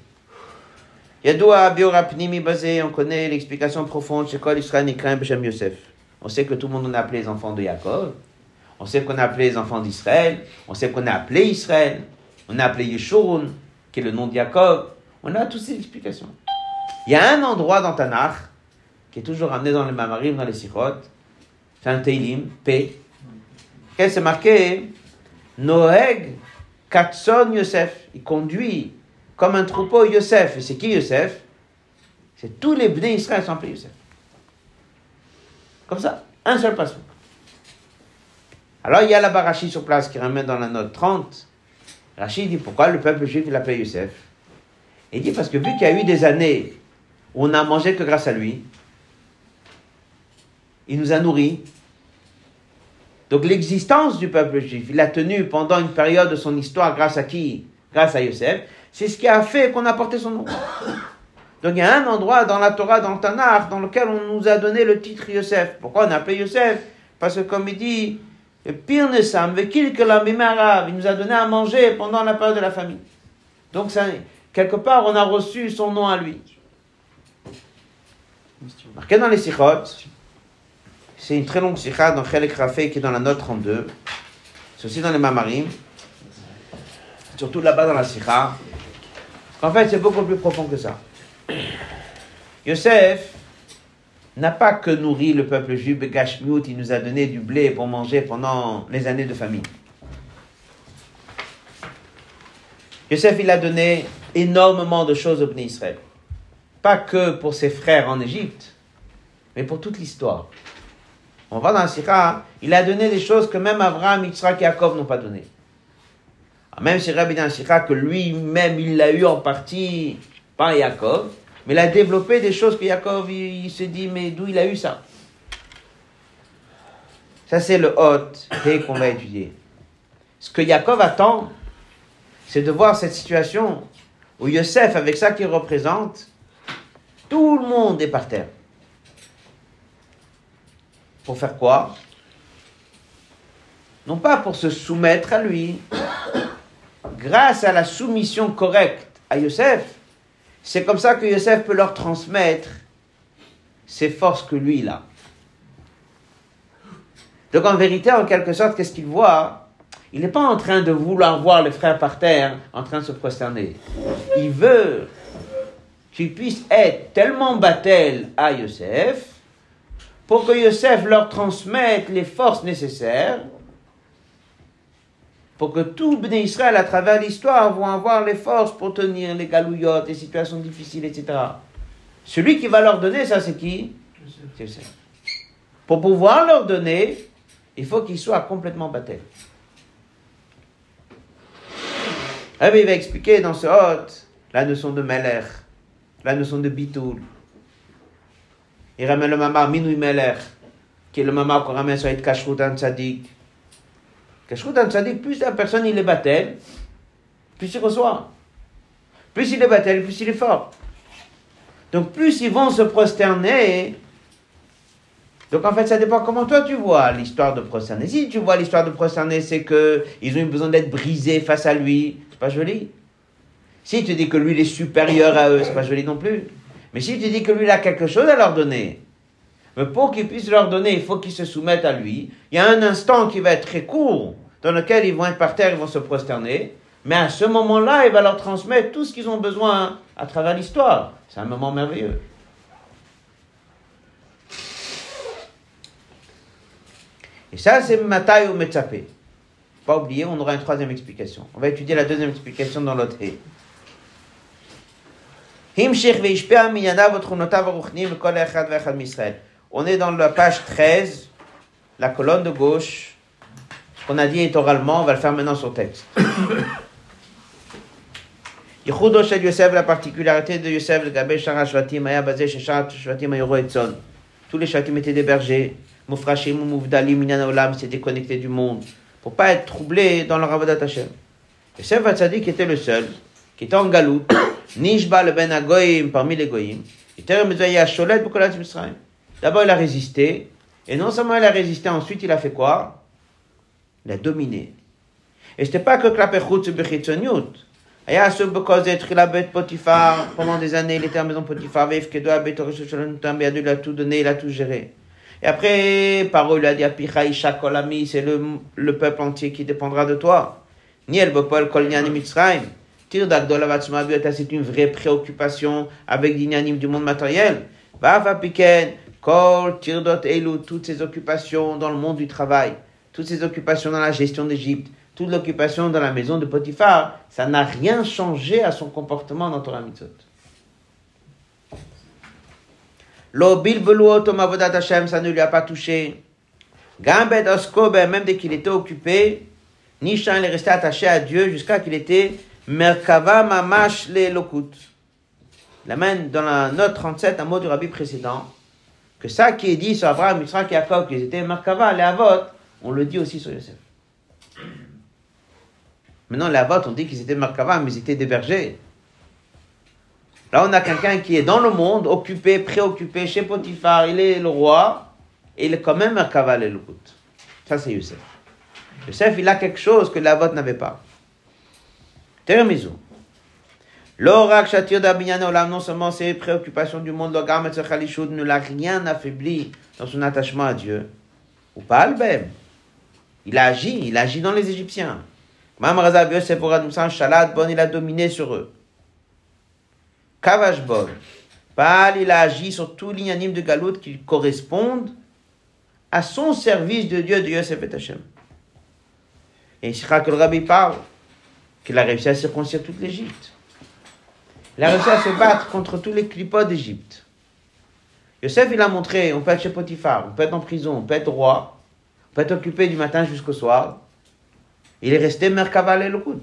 Yadoua Biorapnimi basé, on connaît l'explication profonde chez Yosef. On sait que tout le monde on a appelé les enfants de Yaakov. On sait qu'on a appelé les enfants d'Israël. On sait qu'on a appelé Israël. On a appelé Yeshurun, qui est le nom de Yaakov. On a toutes ces explications. Il y a un endroit dans Tanakh qui est toujours amené dans les Mamarim, dans les Sichot. C'est un Teilim, P. Et c'est marqué Noeg Katson Yosef, il conduit comme un troupeau Yosef. Et c'est qui Yosef? C'est tous les Bnei Israël sont appelés Yosef. Comme ça, un seul passage. Alors il y a la Barachi sur place qui ramène dans la note 30 Rachid dit pourquoi le peuple juif il appelle Youssef? Il dit parce que vu qu'il y a eu des années où on n'a mangé que grâce à lui, il nous a nourris. Donc l'existence du peuple juif, il a tenu pendant une période de son histoire grâce à qui? Grâce à Youssef. C'est ce qui a fait qu'on a porté son nom. Donc il y a un endroit dans la Torah, dans le Tanakh, dans lequel on nous a donné le titre Yosef. Pourquoi on a appelé Yosef? Parce que comme il dit, pire ne que il nous a donné à manger pendant la période de la famine. Donc quelque part, on a reçu son nom à lui. Marqué dans les sikhot, c'est une très longue sikha dans Chelek Rafé qui est dans la note 32. C'est aussi dans les Mamarim. Surtout là-bas dans la sikha. En fait, c'est beaucoup plus profond que ça. (coughs) Yosef n'a pas que nourri le peuple juif de Gashmiut, il nous a donné du blé pour manger pendant les années de famine. Yosef, il a donné énormément de choses au Bnei Israël. Pas que pour ses frères en Égypte, mais pour toute l'histoire. On va dans la Sira, il a donné des choses que même Abraham, Yitzhak et Yaakov n'ont pas donné. Même si Rabbi dans la que lui-même, il l'a eu en partie par Yaakov, mais il a développé des choses que Yaakov, il, se dit, mais d'où il a eu ça? Ça, c'est le hot qu'on va étudier. Ce que Yaakov attend, c'est de voir cette situation où Yosef, avec ça qu'il représente, tout le monde est par terre. Pour faire quoi? Non pas pour se soumettre à lui. Grâce à la soumission correcte à Yosef, c'est comme ça que Yosef peut leur transmettre ces forces que lui, il a. Donc en vérité, en quelque sorte, qu'est-ce qu'il voit? Il n'est pas en train de vouloir voir les frères par terre en train de se prosterner. Il veut qu'ils puissent être tellement battels à Yosef pour que Yosef leur transmette les forces nécessaires pour que tout Bnei Israël, à travers l'histoire, vont avoir les forces pour tenir les galouillottes, les situations difficiles, etc. Celui qui va leur donner ça, c'est qui? C'est Yosef. Pour pouvoir leur donner, il faut qu'ils soient complètement battus. il va expliquer dans ce hôte la notion de Meler, la notion de Bitoul. Il ramène le mamar Minui Meler, qui est le mamar qu'on ramène sur Eid Kashrut Tzadik Kashrut Tzadik, plus la personne il est battel, plus il reçoit. Plus il est battel, plus il est fort. Donc plus ils vont se prosterner. Donc en fait, ça dépend comment toi tu vois l'histoire de prosterner. Si tu vois l'histoire de prosterner, c'est que ils ont eu besoin d'être brisés face à lui, c'est pas joli. Si tu dis que lui il est supérieur à eux, c'est pas joli non plus. Mais si tu dis que lui il a quelque chose à leur donner, mais pour qu'ils puissent leur donner, il faut qu'ils se soumettent à lui. Il y a un instant qui va être très court, dans lequel ils vont être par terre, ils vont se prosterner. Mais à ce moment-là, il va leur transmettre tout ce qu'ils ont besoin à travers l'histoire. C'est un moment merveilleux. Et ça, c'est Matai ou Metzapé. Pas oublier, on aura une troisième explication. On va étudier la deuxième explication dans l'autre On est dans la page 13, la colonne de gauche. Qu'on a dit est oralement, on va le faire maintenant sur texte. (coughs) Shel Yosef, la particularité de Yosef, le Gabé Shara Shvatim, Aya Bazé Shara Shvatim Ayoro Etzon. Tous les Shvatim étaient des bergers. Moufrashim ou Moufdalim, Minyan Olam, s'est déconnecté du monde. Pour pas être troublé dans leur Avodat Hashem. Yosef Hatzadik était le seul, qui était en galoute. (coughs) Nishba le Ben Agoyim, parmi les Goyim. D'abord, il a résisté. Et non seulement il a résisté, ensuite il a fait quoi? il a dominé. Et c'était pas que Klapechut Bechitzoniut. היה עסוק בכל זה, תחילה בית פוטיפר, pendant des années, il était à la maison Potiphar, ויפקדו à בית הראשון שלו נתן בידו, il a tout donné, il a tout géré. Et après, par eux, il a dit, Apicha Isha Kolami, c'est le, le peuple entier qui dépendra de toi. Niel Bopol Kolniani Mitzrayim. Tir d'Agdolavatsumabiyata, c'est une vraie préoccupation avec l'inyanim du monde matériel. Vava Piken, Kol, Tirdot Elu, toutes ces occupations dans le monde du travail toutes ses occupations dans la gestion d'Égypte, toute l'occupation dans la maison de Potiphar, ça n'a rien changé à son comportement dans Torah Mitzot. Hashem, ça ne lui a pas touché. Gambet Oskobe, même dès qu'il était occupé, Nishan, il est resté attaché à Dieu jusqu'à qu'il était Merkava Mamash le Lokut. Il amène dans la note 37 un mot du rabbi précédent, que ça qui est dit sur Abraham, Yitzhak et Jacob, qu'ils étaient Merkava, les Avot, on le dit aussi sur Yosef. Maintenant, les Avot, on dit qu'ils étaient Merkava, mais ils étaient des bergers. Là, on a quelqu'un qui est dans le monde, occupé, préoccupé, chez Potiphar, il est le roi, et il est quand même Merkava le Lokut. Ça, c'est Yosef. Yosef, il a quelque chose que les Avot n'avaient pas. Termizu. L'orak shatir d'Abinyan Olam, non seulement ses préoccupations du monde, garment Khalishud ne l'a rien affaibli dans son attachement à Dieu. Ou pas Albem. Il a agi, il a agi dans les Égyptiens. Mam Razab Yosef Shalat Bon, il a dominé sur eux. Kavash Bon. Pal, il a agi sur les lignes de Galout qui correspondent à son service de Dieu de Yosef et Hashem. Et que le rabbi parle qu'il a réussi à circoncire toute l'Égypte. Il a réussi à se battre contre tous les clipots d'Égypte. Yosef, il a montré, on peut être chez Potiphar, on peut être en prison, on peut être roi, on peut être occupé du matin jusqu'au soir. Il est resté Merkaval et Lokut.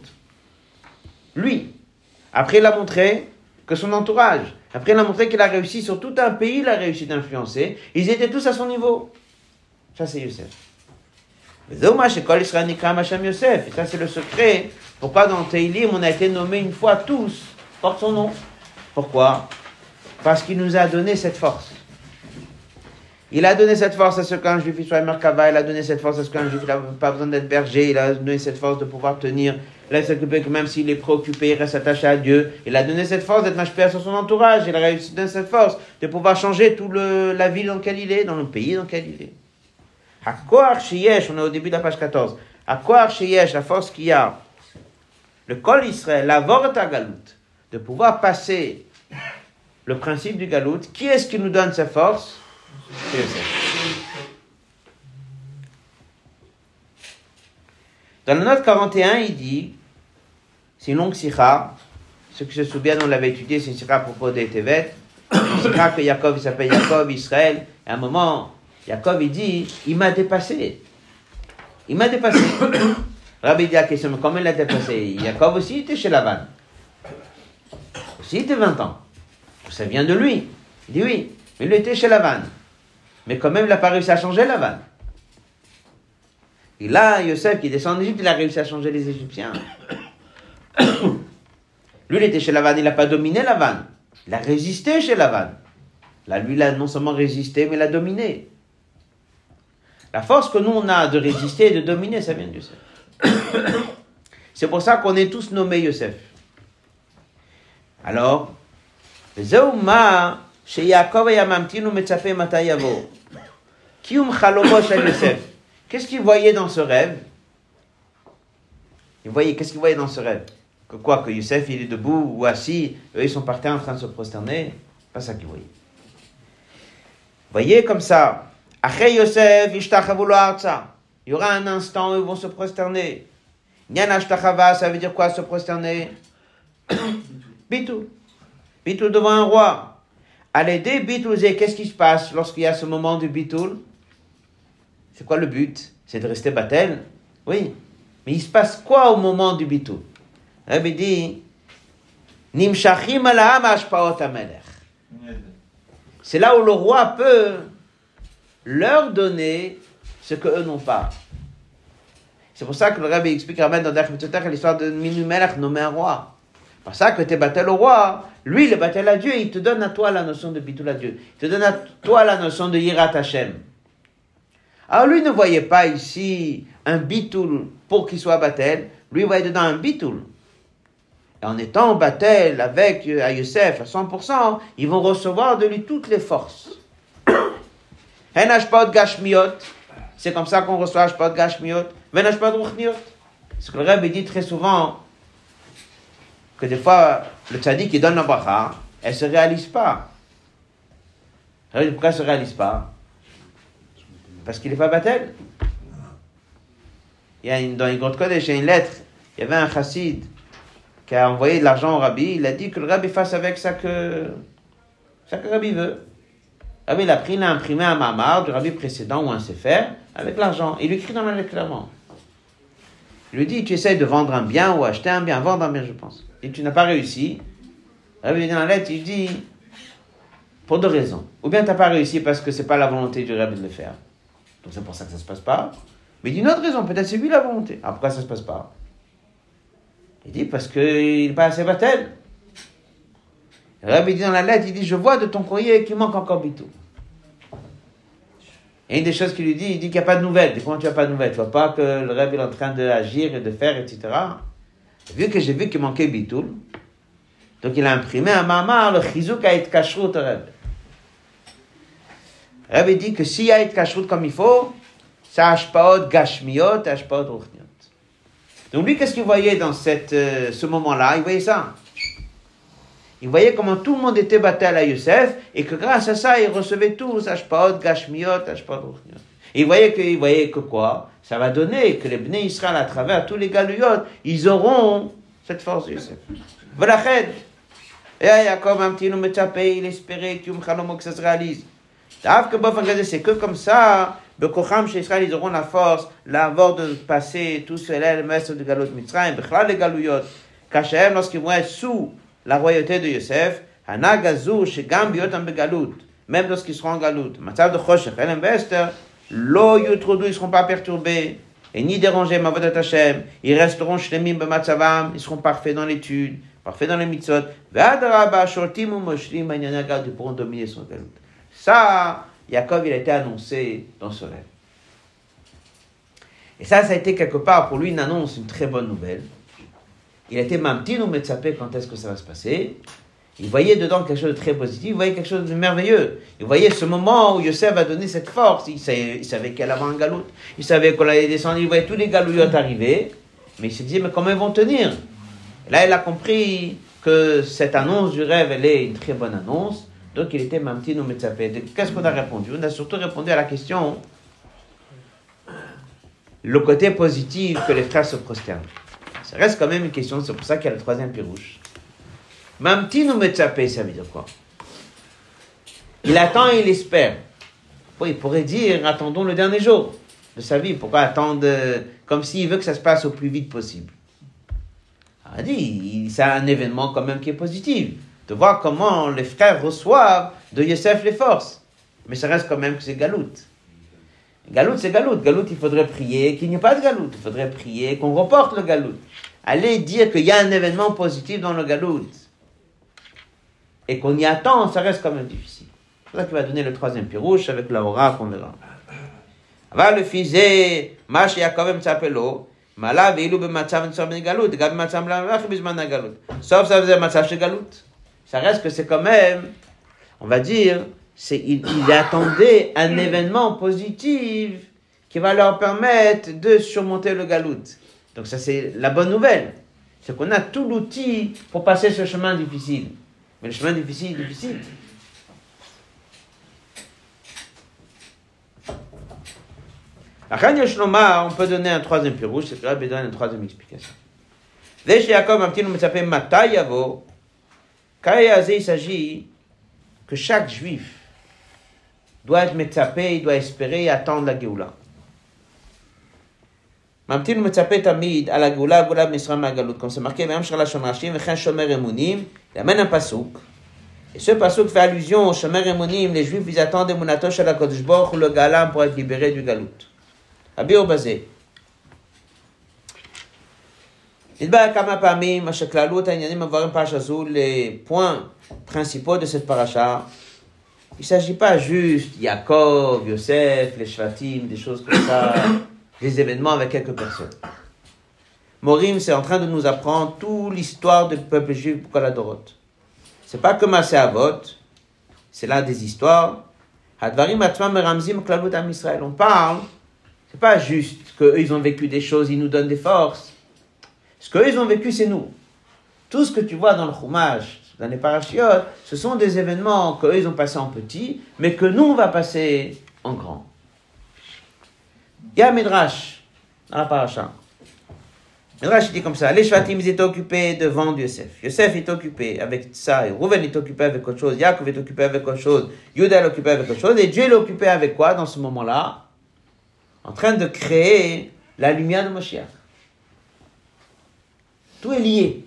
Lui. Après, il a montré que son entourage, après, il a montré qu'il a réussi sur tout un pays, il a réussi d'influencer. Ils étaient tous à son niveau. Ça, c'est Yosef. Et ça, c'est le secret. Pourquoi dans Teilim, on a été nommé une fois tous, porte son nom. Pourquoi? Parce qu'il nous a donné cette force. Il a donné cette force à ce qu'un juif soit Merkava, il a donné cette force à ce qu'un juif n'a pas besoin d'être berger, il a donné cette force de pouvoir tenir, il a s'occuper que même s'il est préoccupé, il reste attaché à Dieu, il a donné cette force d'être machpé sur son entourage, il a réussi donner cette force de pouvoir changer toute la ville dans laquelle il est, dans le pays dans lequel il est. On est au début de la page 14, à quoi la force qu'il y a, le col Israël, la vorta galout, de pouvoir passer le principe du galout, qui est-ce qui nous donne cette force? Dans la note 41, il dit, c'est une longue sikha, ceux qui se souviennent, on l'avait étudié, c'est une sikha à propos des Tevet, sikha que Jacob, s'appelle Jacob, Israël, et à un moment, Jacob, il dit, il m'a dépassé. Il m'a dépassé. (coughs) Rabbi dit la question, mais comment il a dépassé? Jacob aussi était chez Lavan. Aussi il était 20 ans. Ça vient de lui. Il dit oui, mais il était chez Lavan. Mais quand même, il n'a pas réussi à changer Lavan. Et là, Yosef qui descend en Égypte, il a réussi à changer les Égyptiens. (coughs) lui, il était chez Lavan, il n'a pas dominé Lavan. Il a résisté chez Lavan. Là, lui, il a non seulement résisté, mais il a dominé. La force que nous, on a de résister et de dominer, ça vient de Yosef. (coughs) C'est pour ça qu'on est tous nommés Yosef. Alors, chez Yaakov et Yamamtinu Metzafe Matayavo. Qu'est-ce qu'il voyait dans ce rêve? Il voyait, qu'est-ce qu'il voyait dans ce rêve? Que quoi Que Yosef, il est debout ou assis, eux, ils sont partis en train de se prosterner? Pas ça qu'il voyait. Voyez comme ça. Après Yosef, il y aura un instant où ils vont se prosterner. Ça veut dire quoi se prosterner? (coughs) Bitou. Bitou devant un roi. À l'aider Bitouzé, qu'est-ce qui se passe lorsqu'il y a ce moment du Bitoul? C'est quoi le but? C'est de rester Batel Oui. Mais il se passe quoi au moment du Bitoul Rabbi dit Nimshachim C'est là où le roi peut leur donner ce qu'eux n'ont pas. C'est pour ça que le rabbi explique Raman dans l'histoire de Minu Melech nommé un roi. Pour ça que tu es battu au roi, lui il est battu à Dieu, il te donne à toi la notion de Bitul à Dieu. Il te donne à toi la notion de Yirat Hashem. Alors lui ne voyait pas ici un Bitul pour qu'il soit battel, lui voyait dedans un Bitul. Et en étant battel avec euh, Yosef à 100%, ils vont recevoir de lui toutes les forces. (coughs) Gashmiot, c'est comme ça qu'on reçoit Ashpat Gashmiot, Ashpat Ruchniot. Ce que le Rebbe dit très souvent, que des fois, le tzaddik qui donne la bracha, elle ne se réalise pas. Pourquoi elle ne se réalise pas? Parce qu'il n'est pas battel. Il y a dans une grande Kodesh, il a une lettre, il y avait un chassid qui a envoyé de l'argent au rabbi, il a dit que le rabbi fasse avec ça que, ça que le rabbi veut. Rabbi, il a pris, il a imprimé un mamar du rabbi précédent ou un sefer avec l'argent. Il lui écrit dans la lettre clairement. Il lui dit, tu essayes de vendre un bien ou acheter un bien, vendre un bien, je pense. Et tu n'as pas réussi. Rabbi dit dans la lettre, il dit, pour deux raisons. Ou bien tu n'as pas réussi parce que c'est pas la volonté du Rabbi de le faire. C'est pour ça que ça se passe pas. Mais il dit une autre raison, peut-être c'est lui la volonté. Ah, pourquoi ça se passe pas Il dit parce qu'il n'est pas assez battel. Rabbi dit dans la lettre, il dit, je vois de ton courrier qu'il manque encore Bitou. Et une des choses qu'il lui dit, il dit qu'il n'y a pas de nouvelles. Et comment tu n'as pas de nouvelles Tu vois pas que le Rabbi est en train d'agir et de faire, etc. Vu que j'ai vu qu'il manquait Bitoul, donc il a imprimé un mamar, le chizouk a été kashrut au. Rabbi dit que s'il y a été kashrut comme il faut, ça ashpaot gashmiot et ashpaot ruchniot. Donc lui, qu'est-ce qu'il voyait dans euh, ce moment-là? Il voyait ça. Il voyait comment tout le monde était battu à Youssef et que grâce à ça, il recevait tous Ashpaot, Gashmiot, Ashpaot, Ruchniot. Et il voyait que, il voyait que quoi? Ça va donner que les Bnei Israël, à travers tous les Galouyot, ils auront cette force de Youssef. Voilà, Et Yaakov, un petit nom il espérait que ça se réalise. C'est que comme ça, Bekocham chez Israël, ils auront la force, l'avoir de passer tout seul, le maître de Galot Mitzrayim, Bechlal les Galouyot. Kachem, lorsqu'ils vont être sous la royauté de Yosef, Hanagazu, Shegam Biotam Begalut, même lorsqu'ils seront en Galut, Matzav de Choshech, Elem Bester, Lo Yutrodu, ils ne seront pas perturbés, et ni dérangés, Mavodat Hashem, ils resteront Shlemim Bematzavam, ils seront parfaits dans l'étude, parfaits dans les mitzvot, Ve'adaraba, Shortim ou Moshlim, Manyanagad, ils pourront dominer son Galut. Ça, Yaakov, il a été annoncé dans ce rêve. Et ça, ça a été quelque part pour lui une annonce, une très bonne nouvelle. Il a été mamtin ou metzapé quand est-ce que ça va se passer. Il voyait dedans quelque chose de très positif, il voyait quelque chose de merveilleux. Il voyait ce moment où Yosef va donner cette force. Il savait, il savait qu'elle avait un galoute. Il savait qu'on allait descendre. Il voyait tous les galouillottes arriver. Mais il se disait, mais comment ils vont tenir? Là, il a compris que cette annonce du rêve, elle est une très bonne annonce. Donc, il était mamtin metzapé. Qu'est-ce qu'on a répondu? On a surtout répondu à la question le côté positif que les frères se prosternent. Ça reste quand même une question, c'est pour ça qu'il y a le troisième pirouche. Mamtin ou Metzapé, ça veut dire quoi? Il attend et il espère. il pourrait dire attendons le dernier jour de sa vie. Pourquoi attendre comme s'il veut que ça se passe au plus vite possible? A dit, c'est un événement quand même qui est positif. De voir comment les frères reçoivent de Yosef les forces. Mais ça reste quand même que c'est galoute. Galout, c'est galout. Galout, il faudrait prier qu'il n'y ait pas de galout. Il faudrait prier qu'on reporte le galout. Allez dire qu'il y a un événement positif dans le galout et qu'on y attend, ça reste quand même difficile. C'est ça qu'il va donner le troisième pirouche avec la aura qu'on verra. Va le fizé, mach Yaakov s'appelo, mala veilu b'matzav tzom galut, gab b'matzav l'amach bizman galut. Sauf ça faisait matzav chez galut. Ça reste que c'est quand même, on va dire, c'est, il, attendait un événement positif qui va leur permettre de surmonter le galout. Donc ça c'est la bonne nouvelle. C'est qu'on a tout l'outil pour passer ce chemin difficile. Mais le chemin difficile difficile. On peut donner un troisième pirouge, c'est que Rabbi donne une troisième explication. Dès Jacob, un petit nous s'appelle Matayavo, il s'agit que chaque juif doit être metzapé, il doit espérer et attendre la Géoula. ממתין ומצפה תמיד על הגאולה, הגאולה במשרה מהגלות, comme c'est marqué, même sur la Shomrashim, וכן שומר אמונים, il amène un pasuk. Et ce pasuk fait allusion au Shomer Emonim, les Juifs, ils attendent Emunato Shel HaKadosh Baruch le galam pour être libérés du galout. Rabbi Obazé. נדבר כמה פעמים, מה שכללו את העניינים המבוארים פרשה זו לפוינט principaux de cette paracha, il ne s'agit pas juste Yaakov, Yosef, les Shvatim, des choses comme ça, (coughs) des événements avec quelques personnes. Morim, c'est en train de nous apprendre toute l'histoire du peuple juif pour la Doroth. C'est pas comme à Avot, c'est là des histoires. Hadvarim Atmam Ramzim Klavut Am Israël. On parle, c'est pas juste qu'eux ils ont vécu des choses, ils nous donnent des forces. Ce qu'eux ils ont vécu, c'est nous. Tout ce que tu vois dans le Chumash, dans les parachiotes, ce sont des événements qu'eux ils ont passés en petit, mais que nous on va passer en grand. Il y a Midrash dans la paracha. Midrash dit comme ça les Shvatim étaient occupés de vendre Yosef. Yosef est occupé avec ça, et Rouven est occupé avec autre chose, Yaakov est occupé avec autre chose, Judah est occupé avec autre chose, et Dieu est occupé avec quoi dans ce moment-là? En train de créer la lumière de Moshiach. Tout est lié.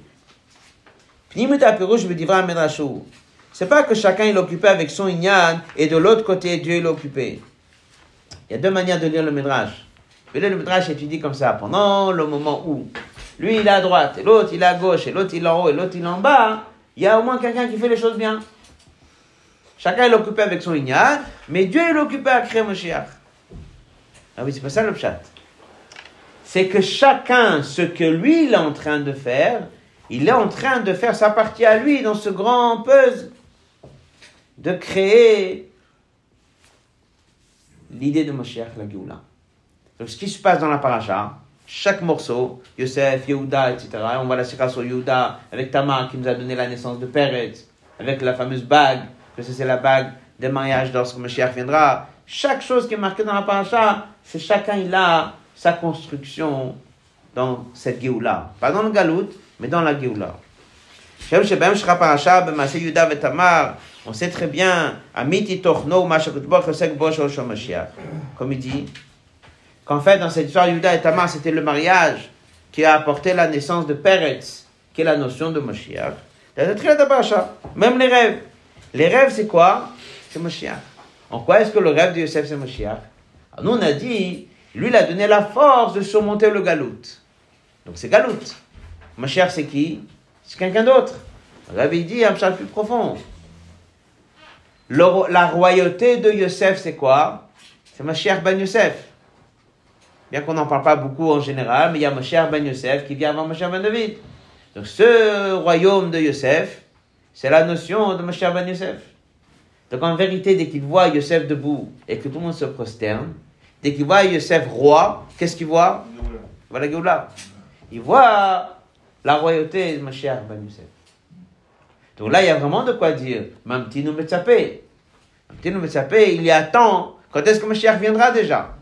C'est pas que chacun est occupé avec son ignan et de l'autre côté Dieu est occupé. Il y a deux manières de lire le Midrash. Le Midrash étudie comme ça pendant le moment où lui il est à droite et l'autre il est à gauche et l'autre il est en haut et l'autre il est en bas. Il y a au moins quelqu'un qui fait les choses bien. Chacun est occupé avec son ignan, mais Dieu est occupé à créer Moshiach. Ah oui, c'est pas ça le chat. C'est que chacun, ce que lui il est en train de faire, il est en train de faire sa partie à lui dans ce grand puzzle de créer l'idée de Moshiach la. Donc ce qui se passe dans la paracha, chaque morceau, Yosef, Yehuda, etc., on va la sikha sur Yehuda, avec Tamar qui nous a donné la naissance de Peretz, avec la fameuse bague, que c'est la bague des mariages lorsque Moshiach viendra. Chaque chose qui est marquée dans la paracha, c'est chacun il a sa construction dans cette Géoula. Pas dans le Galout, mais dans la Géoula. On sait très bien, comme il dit, qu'en fait, dans cette histoire, Yuda et Tamar, c'était le mariage qui a apporté la naissance de Peretz, qui est la notion de Moshiach. Même les rêves. Les rêves, c'est quoi? C'est Moshiach. En quoi est-ce que le rêve de Yosef, c'est Moshiach Nous, on a dit, lui, il a donné la force de surmonter le galout. Donc, c'est galout. Moshiach, c'est qui? C'est quelqu'un d'autre. Rabbi dit un charge plus profond. La royauté de Yosef, c'est quoi? C'est Mashiach ben Yosef. Bien qu'on n'en parle pas beaucoup en général, mais il y a Mashiach ben Yosef qui vient avant Mashiach ben David. Donc ce royaume de Yosef, c'est la notion de Mashiach ben Yosef. Donc en vérité, dès qu'il voit Yosef debout et que tout le monde se prosterne, dès qu'il voit Yosef roi, qu'est-ce qu'il voit Il voit la Géoula. Il voit la royauté de Mashiach ben Yosef. Donc là, il y a vraiment de quoi dire. Mamtinu Metzapé. Mamtinu Metzapé, il y a temps. Quand est-ce que Mashiach viendra déjà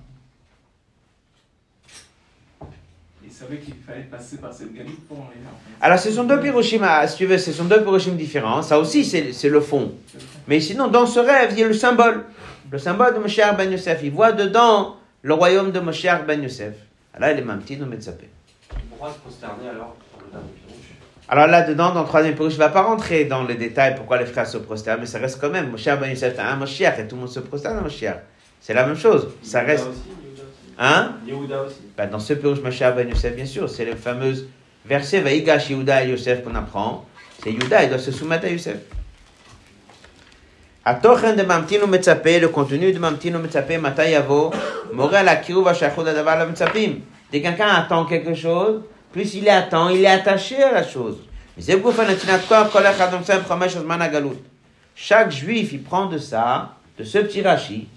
Il savait qu'il fallait passer par cette galoute pour arriver. Alors, ce sont deux Piroshim, ah, si tu veux, ce sont deux Piroshim différents. Ça aussi, c'est le fond. Mais sinon, dans ce rêve, il y a le symbole. Le symbole de Mashiach ben Yosef. Il voit dedans le royaume de Mashiach ben Yosef. Là, il est Mamtinu Metzapé. Pourquoi se prosterner alors sur le dernier pirouche Alors là-dedans, dans le troisième Pirouche, je ne vais pas rentrer dans les détails pourquoi les frères se prosternent, mais ça reste quand même. Moshiach ben Yosef, un Moshiach et tout le monde se prosterne à Moshiach. C'est la même chose. Ça reste. Hein Yehuda aussi. Ben, dans ce Pirouche Mashiach ben Yosef, bien sûr, c'est le fameux verset Vaïgash Yehuda et Yosef qu'on apprend. C'est Yehuda, il doit se soumettre à Yosef. התוכן de ממתין ומצפה, le contenu de ממתין ומצפה, מתי יבוא? מורה על הקירוב והשייכות לדבר למצפים. Dès que quelqu'un attend quelque chose, plus il attend, il est attaché à la chose. וזה גוף הנתינת כוח, כל אחד נמצא בחמש הזמן הגלות. Chaque juif, il prend de ça, de ce petit rachis,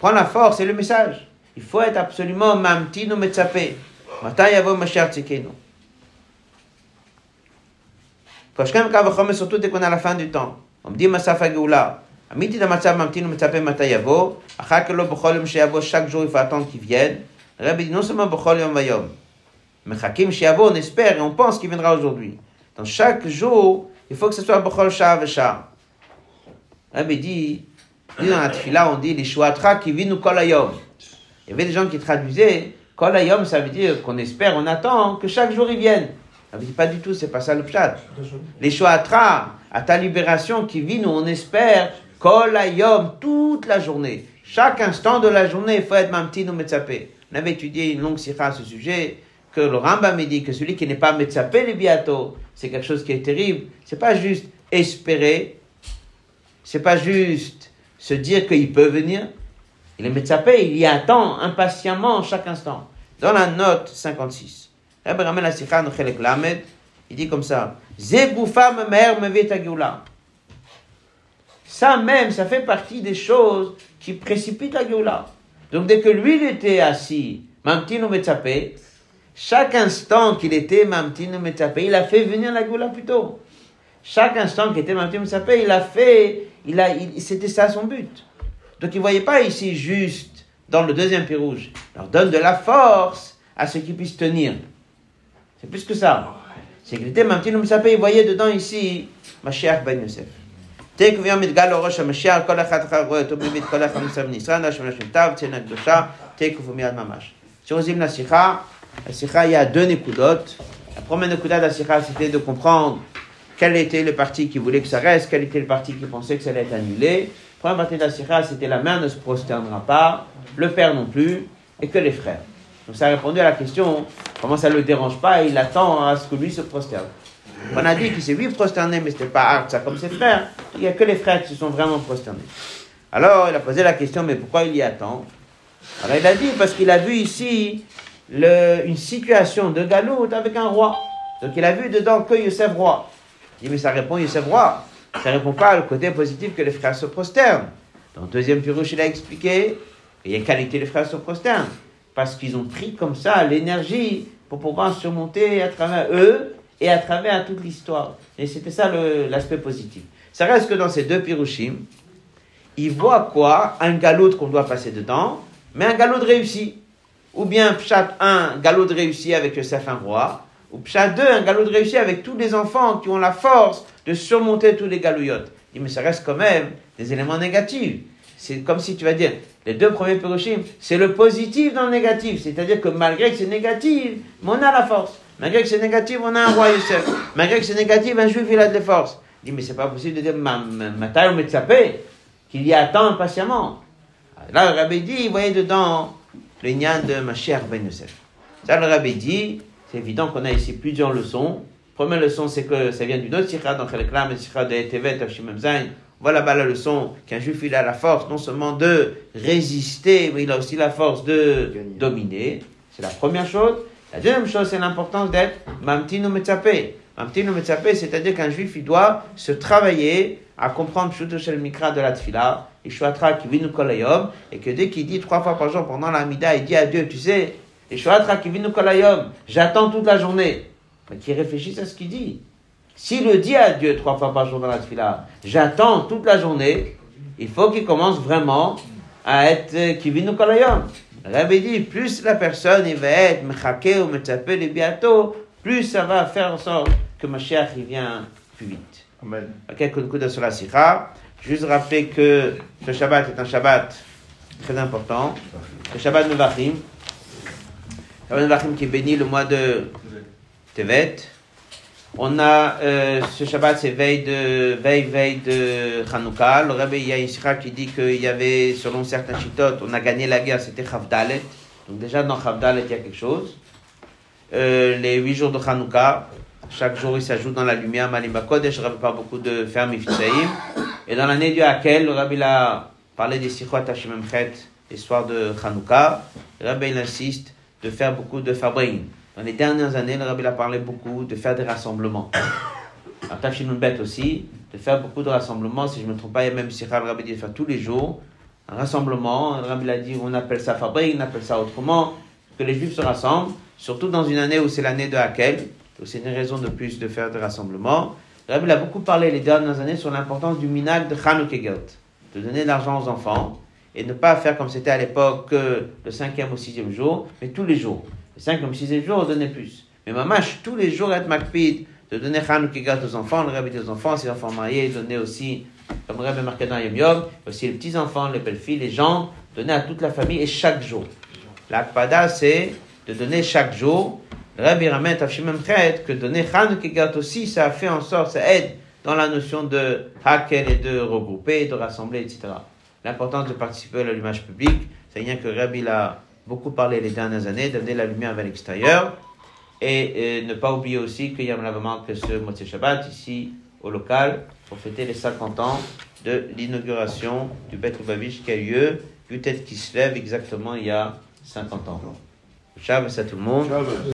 prend la force et le message. Il faut être absolument mamtin ou metzapé. מתי יבוא משיח צדקנו? כשכם קו וחומר surtout dès qu'on est à la fin du temps. עומדים מסף הגאולה. אמיתי למצב ממתין ומצפה מתי יבוא, אחר כך לא בכל יום שיבוא, chaque jour il faut attendre qu'il vienne. Le Rabbi dit non seulement בכל יום ויום. מחכים שיבוא, on espère et on pense qu'il viendra aujourd'hui. Dans chaque jour, il faut que ce soit בכל שעה ושעה. Le Rabbi dit, dit dans la tefila, on dit les shuatra qui vivent kol hayom. Il y avait des gens qui traduisaient kol hayom, ça veut dire qu'on espère, on attend que chaque jour ils viennent. Veut dire pas du tout, c'est pas ça le pshat. Les shuatra, à ta libération qui vit, nous on espère kol hayom toute la journée. Chaque instant de la journée, il faut être mamtin ou metzapé. On avait étudié une longue sikha à ce sujet, que le Rambam dit que celui qui n'est pas metzapé les biato, c'est quelque chose qui est terrible. C'est pas juste espérer, c'est pas juste se dire qu'il peut venir. Il est metzapé, il y attend impatiemment chaque instant. Dans la note 56, Rabbi ramène il dit comme ça, Ze goufa memer mevet hageoula. Ça même, ça fait partie des choses qui précipitent la Géoula. Donc dès que lui, il était assis, Mamtino Metzapé, chaque instant qu'il était Mamtino Metzapé, il a fait venir la Géoula plus tôt. Chaque instant qu'il était Mamtino Metzapé, il a fait, il a, c'était ça son but. Donc il ne voyait pas ici juste dans le deuxième pied rouge. Il leur donne de la force à ce qu'ils puissent tenir. C'est plus que ça. C'est qu'il était Mamtino Metzapé, il voyait dedans ici Mashiach Ben Yosef. תקו ויום מתגל לו ראש המשיח, כל אחד אחר רואה אותו באמת, כל אחד נמצא בניסן, השם השם תו, צנע קדושה, תקו ומיד ממש. כשרוזים לשיחה, השיחה היא הדו נקודות, La première Nekuda d'Asira, c'était de comprendre quel était le parti qui voulait que ça reste, quel était le parti qui pensait que ça allait être annulé. La première partie d'Asira, c'était la mère ne se prosternera pas, le père non plus, et que les frères. Donc ça a répondu à la question, comment ça ne le dérange pas, il attend à ce que lui se prosterne. On a dit qu'il s'est lui prosterné, mais ce n'était pas hard, ça comme ses frères. Il n'y a que les frères qui se sont vraiment prosternés. Alors il a posé la question, mais pourquoi il y attend? Alors il a dit, parce qu'il a vu ici une situation de galoute avec un roi. Donc il a vu dedans que Youssef roi. Il dit, mais ça répond Youssef roi. Ça répond pas au côté positif que les frères se prosternent. Dans le deuxième Pirouche, il a expliqué qu'il y a qualité les frères se prosternent. Parce qu'ils ont pris comme ça l'énergie pour pouvoir surmonter à travers eux et à travers toute l'histoire. Et c'était ça l'aspect positif. Ça reste que dans ces deux Pirouchim, il voit quoi? Un galop qu'on doit passer dedans, mais un galop de réussi. Ou bien Pshat 1, galop de réussi avec le Safin roi. Ou Pshat 2, un galop de réussi avec tous les enfants qui ont la force de surmonter tous les galouillottes. Mais ça reste quand même des éléments négatifs. C'est comme si tu vas dire, les deux premiers Piroshim, c'est le positif dans le négatif. C'est-à-dire que malgré que c'est négatif, on a la force. Malgré que c'est négatif, on a un roi Youssef. Malgré que c'est négatif, un juif, il a de la force. Il dit, mais c'est pas possible de dire, ma, ma, taille, me sapé, qu'il y attend impatiemment. Là, le rabbi dit, il voyait dedans le nyan de ma chère Ben Youssef. Ça, le rabbi dit, c'est évident qu'on a ici plusieurs leçons. Première leçon, c'est que ça vient d'une autre sikha, donc le klam, le sikha de Etevet, Hashimem Zayn. Voilà là-bas la leçon qu'un juif, il a la force non seulement de résister, mais il a aussi la force de Gagner. dominer. C'est la première chose. La deuxième chose, c'est l'importance d'être mamtino metzapé. Mamtino metzapé, c'est-à-dire qu'un juif, il doit se travailler à comprendre Shel Mikra de la Tfila, Ishwatra Kivinu Kolayom, et que dès qu'il dit trois fois par jour pendant la Mida, il dit à Dieu, tu sais, Ishwatra Kivinu Kolayom, j'attends toute la journée. Mais qu'il réfléchisse à ce qu'il dit. S'il le dit à Dieu trois fois par jour dans la Tfila, j'attends toute la journée, il faut qu'il commence vraiment à être Kivinu Kolayom. Rabbi dit, plus la personne il va être Mechake ou Metzapé les bientôt, plus ça va faire en sorte que Mashiach il vient plus vite. Amen. Quelques coups de sur la sikha. Juste rappeler que ce Shabbat est un Shabbat très important. Le Shabbat Nevachim. Shabbat Nevachim qui bénit le mois de Tevet. On a euh, ce Shabbat, c'est veille de veille veille de Hanouka. Le Rabbi il qui dit qu'il y avait, selon certains chitotes, on a gagné la guerre, c'était Chavdalet. Donc déjà dans Chavdalet il y a quelque chose. Euh, les huit jours de Hanouka, chaque jour il s'ajoute dans la lumière Malima Kodesh. Rabbi parle beaucoup de Ifsaïm. Et dans l'année du Hakel, le Rabbi a parlé des Sikhot Hashimem Chet, l'histoire de Hanouka. Le Rabbi insiste de faire beaucoup de fabring. Dans les dernières années, le Rabbi a parlé beaucoup de faire des rassemblements. (coughs) À Tafshinun Bet aussi, de faire beaucoup de rassemblements. Si je ne me trompe pas, il y a même Sikha, le Rabbi dit de faire tous les jours un rassemblement. Le Rabbi il a dit on appelle ça fabring, on appelle ça autrement. Que les Juifs se rassemblent, surtout dans une année où c'est l'année de Hakel. C'est une raison de plus de faire des rassemblements. Le Rabbi a beaucoup parlé les dernières années sur l'importance du minag de Chanukegelt, de donner de l'argent aux enfants et ne pas faire comme c'était à l'époque que le cinquième ou sixième jour, mais tous les jours. Le cinquième ou sixième jour, on donnait plus. Mais mamash, tous les jours, être makpid, de donner Chanukegelt aux enfants, le Rabbi aux enfants, ses enfants mariés, donner aussi, comme le Rabbi marqué dans Yom Yom, aussi les petits-enfants, les belles-filles, les gens, donner à toute la famille et chaque jour. L'akpada, c'est de donner chaque jour. Le Rabbi ramène Tafshimem Chet que donner Chanukegelt aussi, ça a fait en sorte, ça aide dans la notion de hakel et de regrouper, de rassembler, etc. L'importance de participer à l'allumage public, c'est rien que Rabbi l'a beaucoup parlé les dernières années, d'amener la lumière vers l'extérieur. Et euh, ne pas oublier aussi qu'il y a malheureusement que ce Motzei Shabbat, ici au local, pour fêter les 50 ans de l'inauguration du Bet Lubavitch qui a eu lieu, peut-être qui se lève exactement il y a 50 ans. Shabbat à tout le monde.